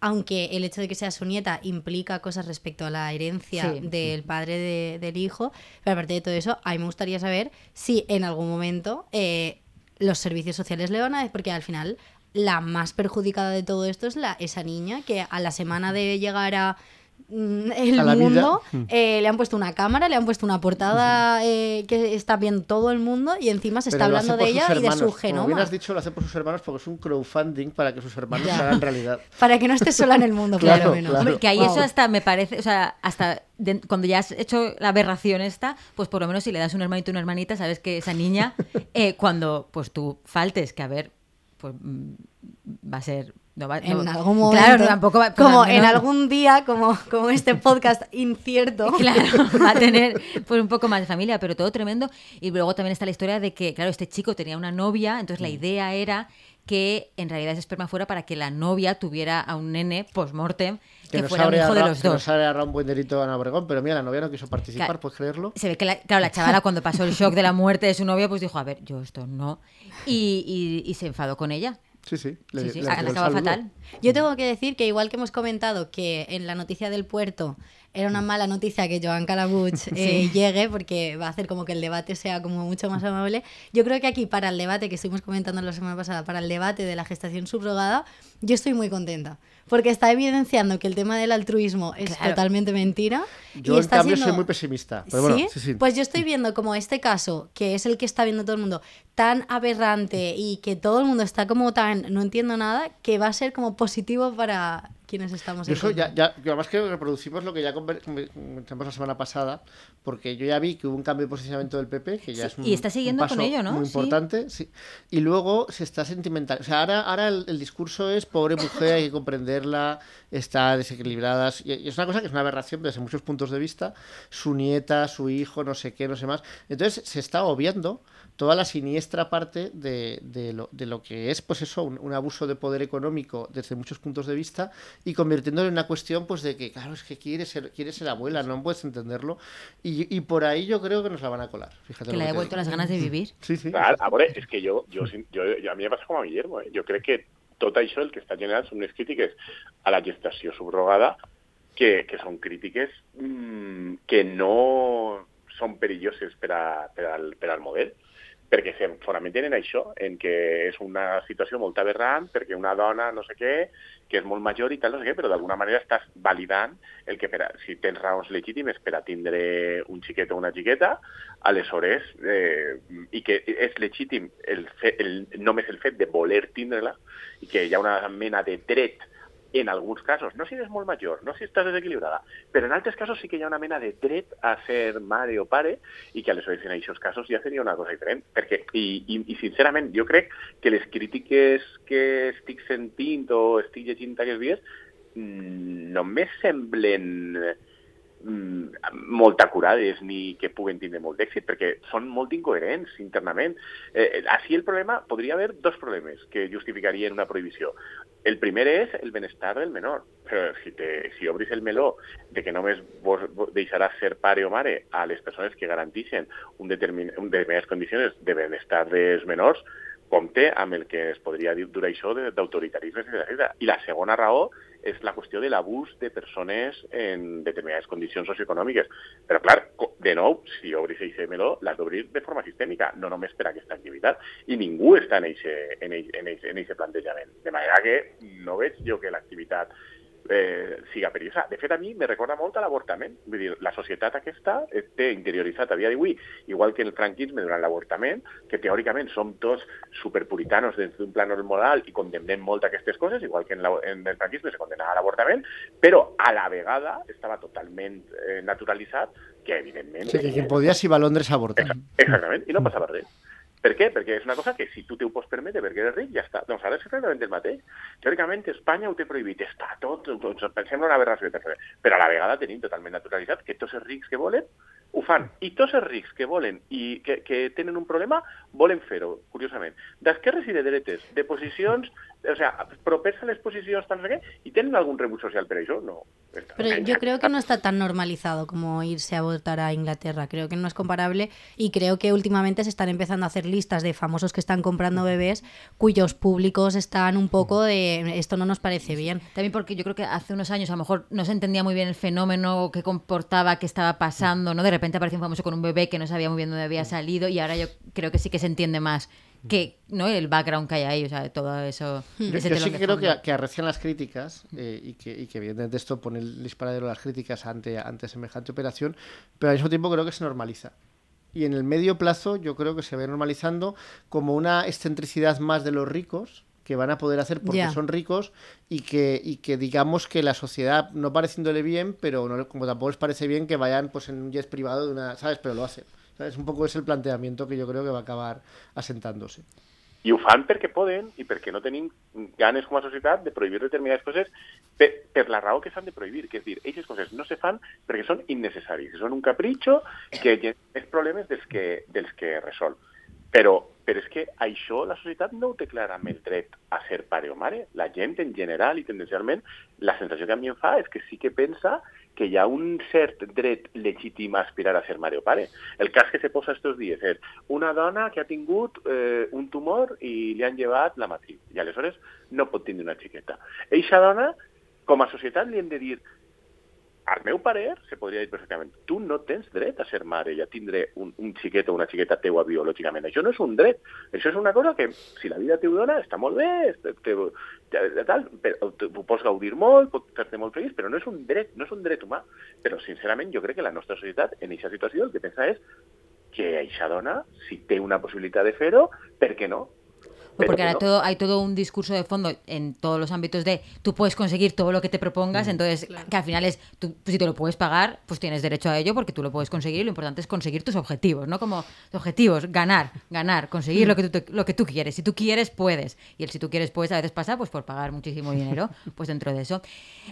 aunque el hecho de que sea su nieta implica cosas respecto a la herencia Sí. del padre de- del hijo, pero aparte de todo eso, a mí me gustaría saber si en algún momento eh, los servicios sociales le van a... porque al final la más perjudicada de todo esto es la, esa niña que a la semana de llegar a el A la vida. mundo Mm. eh, le han puesto una cámara, le han puesto una portada eh, que está viendo todo el mundo y encima se está Pero hablando de ella y de su Como bien genoma. has dicho, lo hace por sus hermanos porque es un crowdfunding para que sus hermanos Ya. se hagan realidad. (laughs) Para que no estés sola en el mundo, (laughs) Claro, claro, menos. claro. Hombre, que ahí Wow. eso hasta me parece, o sea, hasta de- cuando ya has hecho la aberración esta, pues por lo menos si le das un hermanito o una hermanita, sabes que esa niña, (laughs) eh, cuando pues tú faltes, que a ver, pues mm, va a ser... No va, En no- algún momento. Claro, tampoco va... como en algún día, como, como este podcast incierto. (laughs) Claro, (laughs) va a tener pues un poco más de familia, pero todo tremendo. Y luego también está la historia de que, claro, este chico tenía una novia, entonces la Mm. idea era que en realidad ese esperma fuera para que la novia tuviera a un nene post-mortem que, nos fuera un hijo de los que dos. nos un buen delito a Ana Obregón, pero mira, la novia no quiso participar, Claro. ¿puedes creerlo? Se ve que, la, claro, la chavala cuando pasó el shock de la muerte de su novia, pues dijo, a ver, yo esto no. Y, y- y se enfadó con ella. Sí, sí. le- Sí, le saludo. fatal. Yo tengo que decir que igual que hemos comentado que en la noticia del puerto era una mala noticia que Joan Calabuch (laughs) eh, llegue porque va a hacer como que el debate sea como mucho más amable, yo creo que aquí para el debate que estuvimos comentando la semana pasada, para el debate de la gestación subrogada, yo estoy muy contenta porque está evidenciando que el tema del altruismo es Claro. totalmente mentira. Yo, y en está cambio, siendo- soy muy pesimista. Pero bueno, sí, sí. Pues yo estoy viendo como este caso, que es el que está viendo todo el mundo, tan aberrante y que todo el mundo está como tan, no entiendo nada, que va a ser como positivo para quienes estamos en eso ya, ya, además que reproducimos lo que ya comentamos la semana pasada, porque yo ya vi que hubo un cambio de posicionamiento del PP, que ya Sí, es un, y está siguiendo un con paso ello, ¿no? muy Sí. importante, sí. Y luego se está sentimental. O sea, ahora, ahora el, el discurso es pobre mujer, hay que comprenderla, está desequilibrada. Y y es una cosa que es una aberración desde muchos puntos de vista. Su nieta, su hijo, no sé qué, no sé más. Entonces se está obviando toda la siniestra parte de, de lo, de lo que es, pues eso, un, un abuso de poder económico desde muchos puntos de vista y convirtiéndolo en una cuestión, pues de que, claro, es que quiere ser, quiere ser abuela, no puedes entenderlo. Y, y por ahí yo creo que nos la van a colar. Fíjate Que le ha digo. las ganas de vivir. Sí, sí. Clar, a veure, és que jo, jo, jo, jo a mi em passa com a Guillermo, eh? jo crec que tot això el que està generant són unes crítiques a la gestació subrogada que, que són crítiques mmm, que no són perilloses per, a, per, al, per al model perquè se fonamenten en això, en que és una situació molt aberrant, perquè una dona no sé què, que és molt major i tal, no sé què, però d'alguna manera estàs validant el que per a, si tens raons legítimes per a tindre un xiquet o una xiqueta, aleshores, eh, i que és legítim el, fe, el, només el fet de voler tindre-la, i que hi ha una mena de dret en alguns casos, no si eres molt major, no si estàs desequilibrada, però en altres casos sí que hi ha una mena de dret a ser mare o pare i que aleshores en aquests casos ja seria una cosa diferent. Perquè, i, i, i sincerament, jo crec que les crítiques que estic sentint o estic llegint aquests dies mm, només semblen mm, molt acurades ni que puguen tindre molt d'èxit, perquè són molt incoherents internament. Eh, així el problema, podria haver dos problemes que justificarien una prohibició. El primer és el benestar del menor. Però si, te, si obris el meló de que només vos, deixaràs ser pare o mare a les persones que garanteixen un determin, un determinades condicions de benestar dels menors, compte amb el que es podria dir dur això d'autoritarisme, etc. I la segona raó és la qüestió de l'abús de persones en determinades condicions socioeconòmiques. Però, clar, de nou, si obris aquest meló, l'has d'obrir de forma sistèmica, no només per aquesta activitat. I ningú està en aquest en en en plantejament. De manera que no veig jo que l'activitat eh, siga perillosa. De fet, a mi me recorda molt a l'avortament. Vull dir, la societat aquesta eh, té interioritzat a dia d'avui, igual que el franquisme durant l'avortament, que teòricament som tots superpuritanos des d'un plano moral i condemnem molt aquestes coses, igual que en, la, en el franquisme se condenava l'avortament, però a la vegada estava totalment eh, naturalitzat que, evidentment... Sí, que quien podia s'hi va a Londres a avortar. Exactament, i no passava res. Per què? Perquè és una cosa que si tu te ho pots permetre perquè eres ric, ja està. Doncs ara és exactament el mateix. Teòricament, Espanya ho té prohibit. Està tot, doncs, pensem en una aberració. Però a la vegada tenim totalment naturalitzat que tots els rics que volen ho fan. I tots els rics que volen i que, que tenen un problema volen fer-ho, curiosament. D'esquerres i de dretes, de posicions, o sea, propers a les posicions, tal, no sé què, i tenen algun rebut social per això? No. Pero yo creo que no está tan normalizado como irse a votar a Inglaterra. Creo que no es comparable y creo que últimamente se están empezando a hacer listas de famosos que están comprando bebés cuyos públicos están un poco de esto no nos parece bien. También porque yo creo que hace unos años a lo mejor no se entendía muy bien el fenómeno que comportaba, que estaba pasando, ¿no? De repente apareció un famoso con un bebé que no sabía muy bien dónde había salido y ahora yo creo que sí que se entiende más que no el background que hay ahí, o sea, todo eso. Yo, yo sí que creo que, que, arrecian las críticas eh, y, que, y que evidentemente esto pone el disparadero de las críticas ante, ante semejante operación, pero al mismo tiempo creo que se normaliza. Y en el medio plazo yo creo que se ve normalizando como una excentricidad más de los ricos que van a poder hacer porque son ricos y que, y que digamos que la sociedad, no pareciéndole bien, pero no, como tampoco les parece bien que vayan pues en un jet privado de una, ¿sabes? Pero lo hacen. ¿Sabes? Un poco es el planteamiento que yo creo que va a acabar asentándose. I ho fan perquè poden i perquè no tenim ganes com a societat de prohibir determinades coses per, per la raó que s'han de prohibir. Que és dir, aquestes coses no se fan perquè són innecessaris. Són un capritxo que més problemes dels que, dels que resol. Però, però és que això la societat no ho té clar amb el dret a ser pare o mare. La gent en general i tendencialment la sensació que a mi em fa és que sí que pensa que hi ha un cert dret legítim a aspirar a ser mare o pare. El cas que se posa estos dies és una dona que ha tingut eh, un tumor i li han llevat la matriu i aleshores no pot tindre una xiqueta. Eixa dona, com a societat, li hem de dir al meu parer, se podria dir perfectament, tu no tens dret a ser mare i a tindre un, un xiquet o una xiqueta teua biològicament. Això no és un dret. Això és una cosa que, si la vida t'ho dona, està molt bé, te, te, te, tal, ho pots gaudir molt, pot fer-te molt feliç, però no és un dret, no és un dret humà. Però, sincerament, jo crec que la nostra societat, en aquesta situació, el que pensa és que eixa dona, si té una possibilitat de fer-ho, per què no? Porque ahora no. todo, hay todo un discurso de fondo en todos los ámbitos de tú puedes conseguir todo lo que te propongas, entonces que al final es, tú, si te lo puedes pagar, pues tienes derecho a ello porque tú lo puedes conseguir y lo importante es conseguir tus objetivos, ¿no? Como objetivos, ganar, ganar, conseguir lo que, tú, te- lo que tú quieres. Si tú quieres, puedes. Y el si tú quieres, puedes a veces pasa pues por pagar muchísimo dinero, (laughs) pues dentro de eso.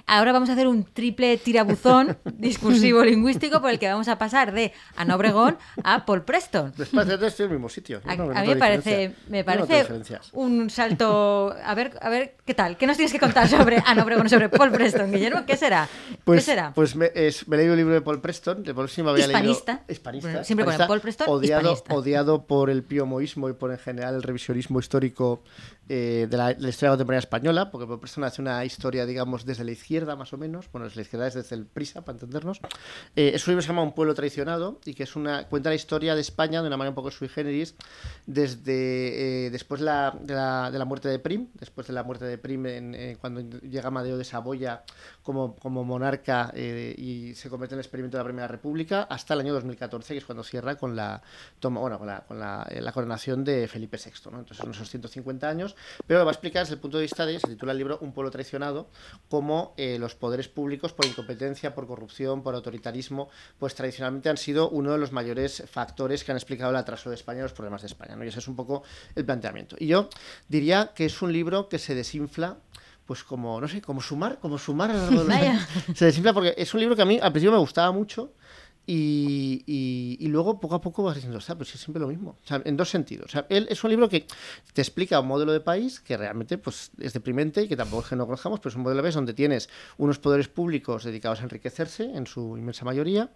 Ahora vamos a hacer un triple tirabuzón (laughs) discursivo lingüístico por el que vamos a pasar de Ana Obregón a Paul Preston. Después de esto estoy en el mismo sitio. A, no- no a mí me parece un salto. A ver, a ver, ¿qué tal? ¿Qué nos tienes que contar sobre. Ah, no, bueno, sobre Paul Preston, Guillermo. ¿Qué será? Pues, ¿Qué será? Pues me, es- me he leído el libro de Paul Preston, de me había Hispanista. leído... Hispanista. Bueno, siempre con el hispanista, Paul Preston, odiado, hispanista. odiado por el piomoísmo y por en general el revisionismo histórico eh, de, la, de la historia contemporánea española, porque Paul Preston hace una historia, digamos, desde la izquierda más o menos, bueno, desde la izquierda es desde el Prisa, para entendernos. Eh, es un libro que se llama Un pueblo traicionado y que es una cuenta la historia de España de una manera un poco sui generis desde eh, después la- de, la, de la muerte de Prim, después de la muerte de Prim en, eh, cuando llega Amadeo de Saboya como, como monarca eh, y se convierte en el experimento de la Primera República hasta el año 2014, que es cuando cierra con la toma, bueno, con la, con la, eh, la coronación de Felipe VI, ¿no? Entonces son esos 150 años, pero lo va a explicar desde el punto de vista de, se titula el libro Un pueblo traicionado, cómo eh, los poderes públicos por incompetencia, por corrupción, por autoritarismo, pues tradicionalmente han sido uno de los mayores factores que han explicado el atraso de España y los problemas de España, ¿no? Y ese es un poco el planteamiento. Y yo diría que es un libro que se desinfla pues como, no sé, como sumar, como sumar a lo largo. Se desinfla porque es un libro que a mí al principio me gustaba mucho y, y- y luego poco a poco vas diciendo, "Ostras, pues es siempre lo mismo. O sea, en dos sentidos. O sea, él es un libro que te explica un modelo de país que realmente pues, es deprimente y que tampoco es que no conozcamos, pero es un modelo de país donde tienes unos poderes públicos dedicados a enriquecerse en su inmensa mayoría,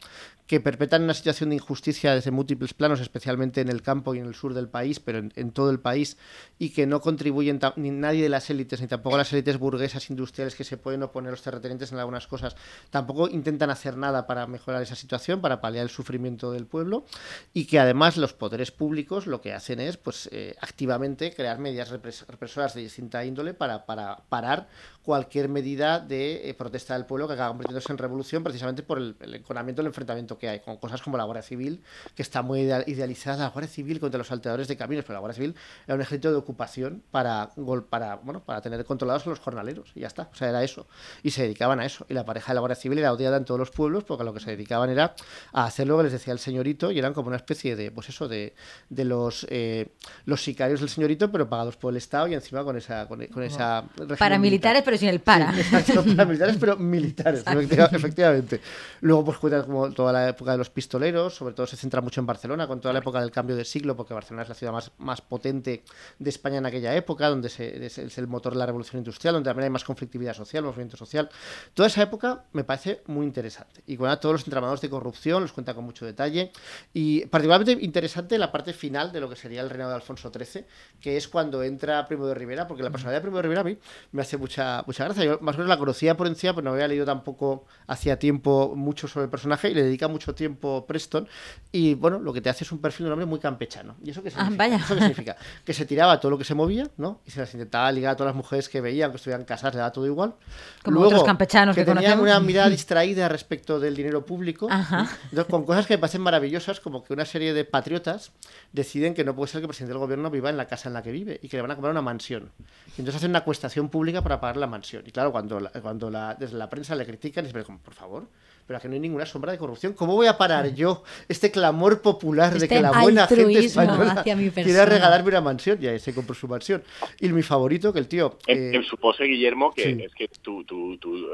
que perpetran una situación de injusticia desde múltiples planos, especialmente en el campo y en el sur del país, pero en, en todo el país, y que no contribuyen ni nadie de las élites, ni tampoco las élites burguesas industriales que se pueden oponer a los terratenientes en algunas cosas, tampoco intentan hacer nada para mejorar esa situación, para paliar el sufrimiento del pueblo, y que además los poderes públicos lo que hacen es pues eh, activamente crear medidas repres- represoras de distinta índole para, para parar cualquier medida de eh, protesta del pueblo que acaba convirtiéndose en revolución precisamente por el, el enconamiento, el enfrentamiento que hay, con cosas como la Guardia Civil, que está muy idea- idealizada, la Guardia Civil contra los salteadores de caminos, pero la Guardia Civil era un ejército de ocupación para, gol- para, bueno, para tener controlados a los jornaleros, y ya está, o sea, era eso, y se dedicaban a eso, y la pareja de la Guardia Civil era odiada en todos los pueblos porque a lo que se dedicaban era a hacer lo que les decía el señorito, y eran como una especie de, pues eso, de, de los, eh, los sicarios del señorito, pero pagados por el Estado y encima con esa... Con, con esa Paramilitares, militar. Pero sin el para. Sí, exacto, (laughs) paramilitares, pero militares, efectiva- efectivamente. Luego, pues cuenta como toda la época de los pistoleros, sobre todo se centra mucho en Barcelona, con toda la época del cambio de siglo, porque Barcelona es la ciudad más, más potente de España en aquella época, donde se- es, es el motor de la revolución industrial, donde también hay más conflictividad social, movimiento social. Toda esa época me parece muy interesante. Y cuenta todos los entramados de corrupción, los cuenta con mucho detalle. Y particularmente interesante la parte final de lo que sería el reinado de Alfonso XIII, que es cuando entra Primo de Rivera, porque la personalidad de Primo de Rivera a mí me hace mucha, mucha gracia. Yo más o menos la conocía por encima, pero no había leído tampoco hacía tiempo mucho sobre el personaje y le dedica mucho tiempo Preston. Y bueno, lo que te hace es un perfil de un hombre muy campechano. ¿Y eso qué Ah, significa? vaya. ¿Eso qué significa? (laughs) Que se tiraba todo lo que se movía, ¿no? Y se las intentaba ligar a todas las mujeres que veía, aunque estuvieran casadas, le daba todo igual. Como otros campechanos que tenían conocemos. una (laughs) mirada distraída respecto del dinero público. Ajá. Entonces, con cosas que me parecen maravillosas, como que una serie de patriotas deciden que no puede ser que el presidente del gobierno viva en la casa en la que vive y que le van a comprar una mansión. Y entonces hacen una acuestación pública para pagar la mansión. Y claro, cuando, la- cuando la- desde la prensa le critican, dicen, como, por favor, pero aquí no hay ninguna sombra de corrupción. ¿Cómo voy a parar yo este clamor popular de Este que la buena gente española quiera regalarme una mansión? Y ahí se compró su mansión. Y mi favorito, que el tío... Eh, em supose, Guillermo, que sí. es que tú, tú, tú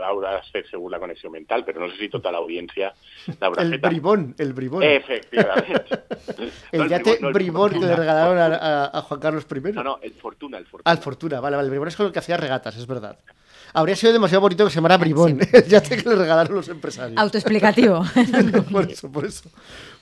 fet segur la connexió mental, però no sé si tota l'audiència l'haurà el fet. bribón, el bribón. Efectivament. el No, yate (laughs) no, el bribón que le regalaron a, a- a Juan Carlos I. No, no, el Fortuna, el Fortuna. Al Fortuna, vale, vale. El Bribón es con el que hacía regatas, es verdad. Habría sido demasiado bonito que se llamara Bribón. (laughs) ya sé que le regalaron los empresarios. Autoexplicativo. (laughs) (laughs) por eso, por eso.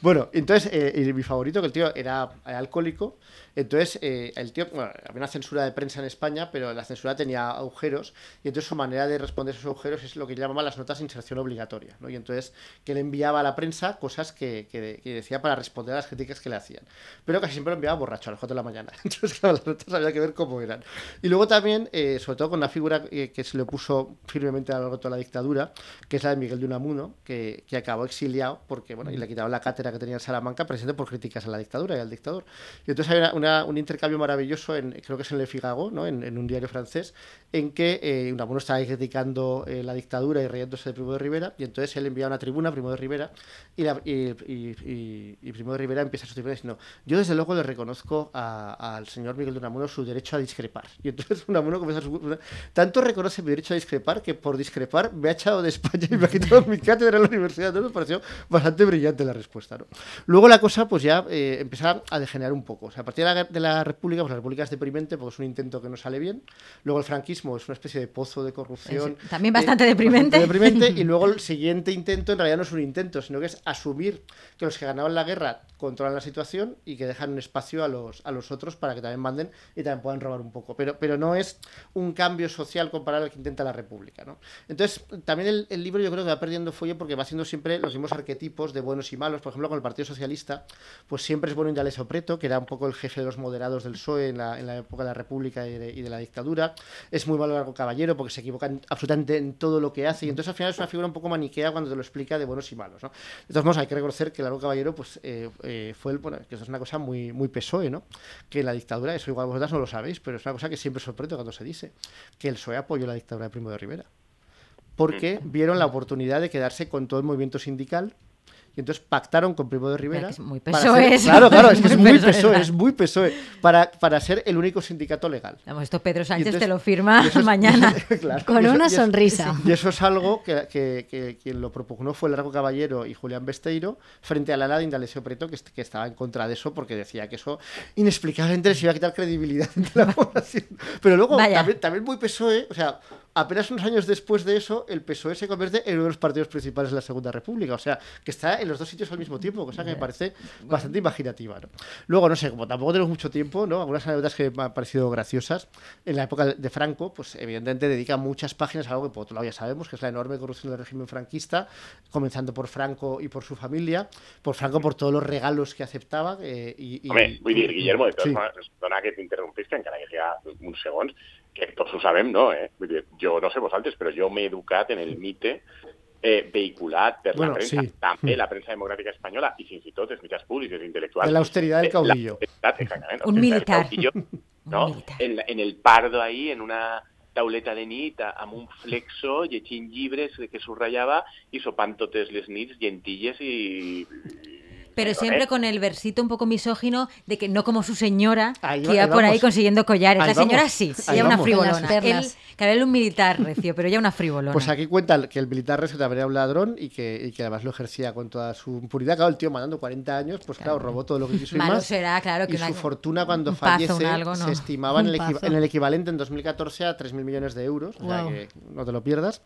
Bueno, entonces, eh, y mi favorito, que el tío era alcohólico, entonces eh, el tío, bueno, había una censura de prensa en España, pero la censura tenía agujeros, y entonces su manera de responder a esos agujeros es lo que llamaban las notas de inserción obligatoria, ¿no? Y entonces que le enviaba a la prensa cosas que, que- que decía para responder a las críticas que le hacían. Pero casi siempre lo enviaba borracho a las 4 de la mañana. (laughs) Entonces, claro, las notas había que ver cómo eran. Y luego también, eh, sobre todo con una figura eh, que se le puso firmemente a lo largo de la dictadura, que es la de Miguel de Unamuno, que, que acabó exiliado porque, bueno, y le quitaron la cátedra que tenía en Salamanca precisamente por críticas a la dictadura y al dictador. Y entonces hay una- una- un intercambio maravilloso, en, creo que es en Le Figaro, ¿no? en, un diario francés, en que eh, Unamuno estaba criticando eh, la dictadura y riéndose de Primo de Rivera, y entonces él envía una tribuna a Primo de Rivera, y, Primo de Rivera empieza su tribuna diciendo, yo desde luego le reconozco al señor Miguel de Unamuno su derecho a discrepar. Y entonces (laughs) Unamuno comienza su... Tanto reconoce mi derecho a discrepar, que por discrepar me ha echado de España y me ha quitado mi cátedra en la universidad. Entonces me pareció bastante brillante la respuesta. ¿no? Luego la cosa pues ya eh, empezaba a degenerar un poco. O sea, a partir de la, de la República, pues la República es deprimente porque es un intento que no sale bien. Luego el franquismo es una especie de pozo de corrupción. También bastante eh, deprimente. Bastante deprimente. y (laughs) luego el siguiente intento en realidad no es un intento, sino que es asumir que los que ganaban la guerra controlan la situación y que dejan un espacio a los, a los otros para que también manden y también puedan robar un poco. Pero, pero no es un cambio social comparado al que intenta la República. ¿no? Entonces, también el, el, libro yo creo que va perdiendo fuelle porque va haciendo siempre los mismos arquetipos de buenos y malos. Por ejemplo, con el Partido Socialista, pues siempre es bueno Indalecio Preto, que era un poco el jefe de los moderados del PSOE en la, en la época de la República y de, y de, la dictadura. Es muy malo Largo Caballero porque se equivoca absolutamente en todo lo que hace y entonces al final es una figura un poco maniquea cuando te lo explica de buenos y malos. ¿no? De todos modos, hay que reconocer que Largo Caballero pues, eh, eh, fue el, bueno, que eso es una cosa muy, muy PSOE, ¿no? Que la dictadura, eso igual vosotras no lo sabéis, pero es una cosa que siempre sorprende cuando se dice, que el PSOE apoyó la dictadura de Primo de Rivera. Porque vieron la oportunidad de quedarse con todo el movimiento sindical y entonces pactaron con Primo de Rivera. Es muy PSOE. Hacer, claro, claro, es que es muy PSOE, es muy PSOE. Para, para ser el único sindicato legal. Vamos, esto Pedro Sánchez entonces, te lo firma es, mañana. (laughs) claro, con una sonrisa. Y eso es algo que, que, que, quien lo propugnó fue Largo Caballero y Julián Besteiro, frente a la ala de Indalecio Preto, que, que, estaba en contra de eso, porque decía que eso inexplicablemente les iba a quitar credibilidad (laughs) entre la población. Pero luego, también, también muy PSOE, o sea, apenas unos años después de eso, el PSOE se convierte en uno de los partidos principales de la Segunda República. O sea, que está en los dos sitios al mismo tiempo, cosa que me parece bastante imaginativa. ¿no? Luego, no sé, como tampoco tenemos mucho tiempo, ¿no? Algunas anécdotas que me han parecido graciosas. En la época de Franco, pues evidentemente dedica muchas páginas a algo que por otro lado ya sabemos, que es la enorme corrupción del régimen franquista, comenzando por Franco y por su familia, por Franco por todos los regalos que aceptaba. Eh, y, y, Home, vull dir, Guillermo, de totes sí. maneres, dona que t'interrompis, encara que sea uns segons, que tots ho sabem, no? Eh? Vull dir, jo no sé vosaltres, però jo m'he educat en el mite eh, vehiculat per bueno, la premsa, sí. també la premsa democràtica espanyola i fins i tot els mitjans públics, els intel·lectuals. De l'austeridad del caudillo. La, exactament. Un militar. Caudillo, (laughs) no? Un militar. En, en el pardo ahí, en una tauleta de nit amb un flexo, llegint llibres que subratllava i sopant totes les nits llentilles i, pero siempre con el versito un poco misógino de que no como su señora, Ahí que va- iba por ahí consiguiendo collares. Ahí la señora vamos. sí, Ahí ella una frivolona. Él, claro, él un militar recio, pero ella una frivolona. Pues aquí cuenta que el militar resulta también era un ladrón y que, y que además lo ejercía con toda su impunidad. Claro, el tío mandando 40 años, pues claro, robó todo lo que quiso y Malo más. será, claro, que y una- su fortuna cuando un pazo, fallece un algo, no. se estimaba en el, en el equivalente en 2014 a 3.000 millones de euros. O sea que no te lo pierdas.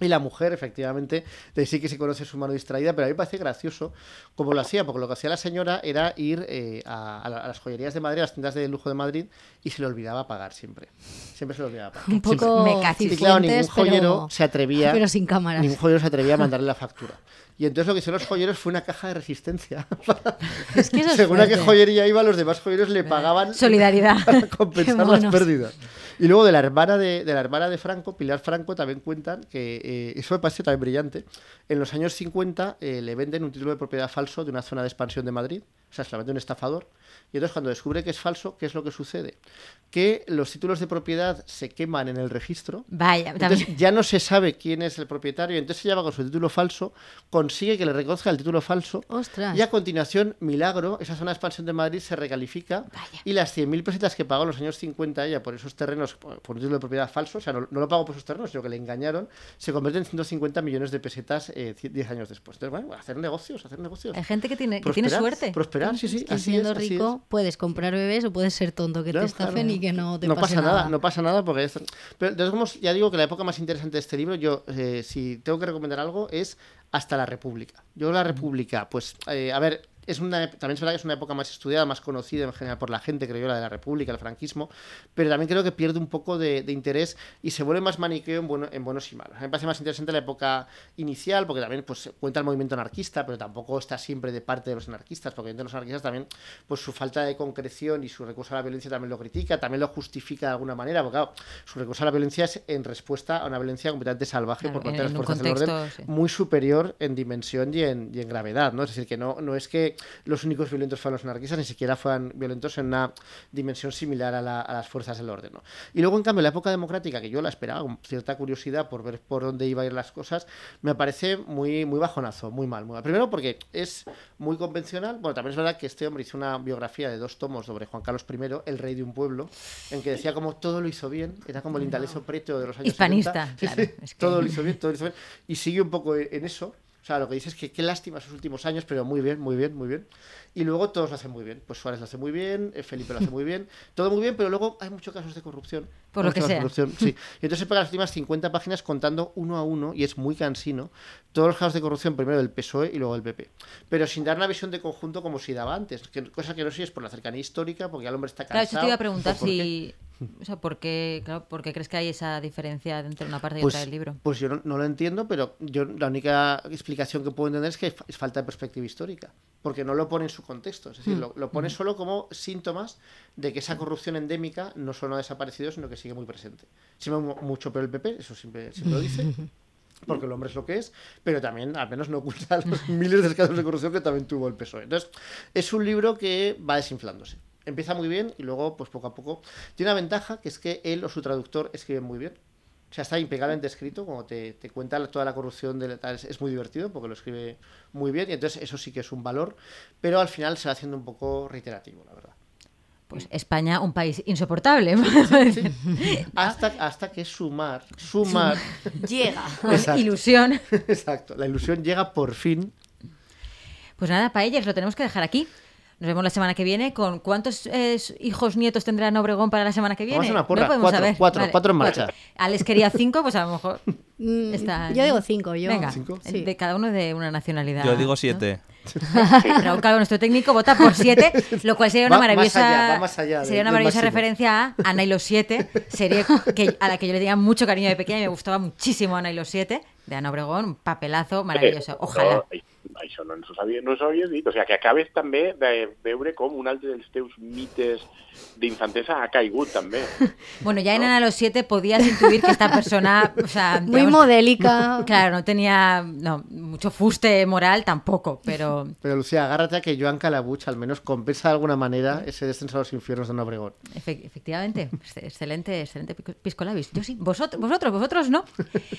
Y la mujer, efectivamente, de sí que se conoce su mano distraída, pero a mí me parece gracioso cómo lo hacía, porque lo que hacía la señora era ir eh, a, a la- a las joyerías de Madrid, a las tiendas de lujo de Madrid, y se le olvidaba pagar siempre. Siempre se le olvidaba pagar. Un Siempre. poco Me cachis. Y claro, ningún joyero pero, se atrevía pero sin cámaras. Ningún joyero se atrevía a mandarle la factura. Y entonces lo que hicieron los joyeros fue una caja de resistencia. (laughs) Es que eso es Según a qué joyería iba, los demás joyeros le pagaban Solidaridad. para compensar las pérdidas. Y luego de la hermana de, de la hermana de Franco, Pilar Franco, también cuentan que eh, eso me parece también brillante. En los años 50 eh, le venden un título de propiedad falso de una zona de expansión de Madrid. O sea, se la vende un estafador. Y entonces cuando descubre que es falso, ¿qué es lo que sucede? Que los títulos de propiedad se queman en el registro Vaya, entonces también. ya no se sabe quién es el propietario, entonces ella va con su título falso, consigue que le reconozca el título falso Ostras. y a continuación, milagro, esa zona de expansión de Madrid se recalifica Vaya. y las 100.000 pesetas que pagó en los años 50 ella por esos terrenos, por un título de propiedad falso, o sea, no, no lo pagó por esos terrenos, sino que le engañaron, se convierte en 150 millones de pesetas eh, 10 años después. Entonces, bueno, hacer negocios, hacer negocios. Hay gente que tiene, que tiene suerte. Prosperar, sí, sí. así siendo es, así rico es. Puedes comprar bebés o puedes ser tonto, que te estafen claro. y que no te no pase pasa nada. nada. no pasa nada porque es... pero de todos ya digo que la época más interesante de este libro yo eh, si tengo que recomendar algo es hasta la República yo la República pues eh, a ver es una, también es verdad que es una época más estudiada, más conocida en general por la gente, creo yo, la de la República, el franquismo, pero también creo que pierde un poco de, de interés y se vuelve más maniqueo en, bueno- en buenos y malos. A mí me parece más interesante la época inicial, porque también pues, cuenta el movimiento anarquista, pero tampoco está siempre de parte de los anarquistas, porque dentro de los anarquistas también pues, su falta de concreción y su recurso a la violencia también lo critica, también lo justifica de alguna manera, porque claro, su recurso a la violencia es en respuesta a una violencia completamente salvaje Claro, por parte de las fuerzas del orden, sí. muy superior en dimensión y en, y en gravedad, ¿no? Es decir, que no, no es que que los únicos violentos fueron los anarquistas, ni siquiera fueron violentos en una dimensión similar a, la- a las fuerzas del orden. ¿no? Y luego, en cambio, la época democrática, que yo la esperaba con cierta curiosidad por ver por dónde iba a ir las cosas, me parece muy, muy bajonazo, muy mal, muy mal. Primero porque es muy convencional. Bueno, también es verdad que este hombre hizo una biografía de dos tomos sobre Juan Carlos I, el rey de un pueblo, en que decía como todo lo hizo bien, era como el intaleso preto de los años Hispanista, 70. Sí, claro, sí, es que- Todo lo hizo bien, todo lo hizo bien. Y sigue un poco en eso. O sea, lo que dice es que qué lástima sus últimos años, pero muy bien, muy bien, muy bien. Y luego todos lo hacen muy bien. Pues Suárez lo hace muy bien, eh, Felipe lo hace muy bien, (laughs) todo muy bien, pero luego hay muchos casos de corrupción. Por lo que sea. corrupción, sí. (laughs) Y entonces se pega las últimas 50 páginas contando uno a uno, y es muy cansino, todos los casos de corrupción, primero del PSOE y luego del PP. Pero sin dar una visión de conjunto como si daba antes. Que, cosa que no sé si es por la cercanía histórica, porque ya el hombre está Claro, cansado. eso te iba a preguntar si. O sea, ¿por qué, claro, ¿por qué crees que hay esa diferencia entre una parte y Pues, otra del libro? pues yo no, no lo entiendo, pero yo la única explicación que puedo entender es que es falta de perspectiva histórica, porque no lo pone en su contexto, es decir, lo, lo pone solo como síntomas de que esa corrupción endémica no solo ha desaparecido, sino que sigue muy presente. Siempre mu- mucho peor el PP, eso siempre, siempre lo dice. (laughs) Porque el hombre es lo que es, pero también al menos no oculta los (laughs) miles de casos de corrupción que también tuvo el PSOE. Entonces, es un libro que va desinflándose. Empieza muy bien y luego, pues poco a poco. Tiene una ventaja que es que él o su traductor escriben muy bien. O sea, está impecablemente escrito, como te, te cuenta toda la corrupción de tal, es, es muy divertido porque lo escribe muy bien y entonces eso sí que es un valor, pero al final se va haciendo un poco reiterativo, la verdad. Pues España, un país insoportable. Hasta, hasta que sumar, sumar, (laughs) Llega. (laughs) Exacto. ilusión. exacto, la ilusión llega por fin. Pues nada, Paellers, lo tenemos que dejar aquí. Nos vemos la semana que viene. ¿Con cuántos eh, hijos nietos tendrán Obregón para la semana que viene? Vamos a una porra. No podemos Cuatro, saber. cuatro, cuatro en marcha. Alex quería cinco, pues a lo mejor Mm, está. yo digo cinco, yo. Venga, ¿Cinco? Sí. de cada uno de una nacionalidad. Yo digo ¿no? siete. (laughs) Raúl Calvo, nuestro técnico, vota por siete, lo cual sería una Va más maravillosa, allá, va más allá sería una maravillosa referencia a Ana y los siete, serie que, a la que yo le tenía mucho cariño de pequeña y me gustaba muchísimo Ana y los siete, de Ana Obregón, un papelazo maravilloso. Eh, Ojalá. No, això no ens ho sabia, no s'ho havia dit. O sigui, que acabes també de veure com un altre dels teus mites d'infantesa ha caigut també. (laughs) Bueno, ya en Ana y los siete podías intuir que esta persona, o sea, Muy modélica. (laughs) Claro, no tenía no, mucho fuste moral tampoco, pero (laughs) Pero Lucía, agárrate a que Joan Calabuch al menos compensa de alguna manera ese descenso a los infiernos de Don Obregón. Efe- efectivamente, ex- excelente, excelente pico- pisco labis. Yo sí, vosotros, vosotros, vosotros no.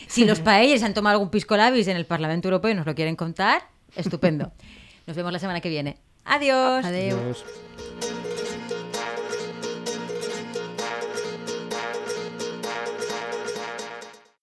Si los (laughs) paellos han tomado algún pisco labis en el Parlamento Europeo y nos lo quieren contar, estupendo. Nos vemos la semana que viene. Adiós. Adiós.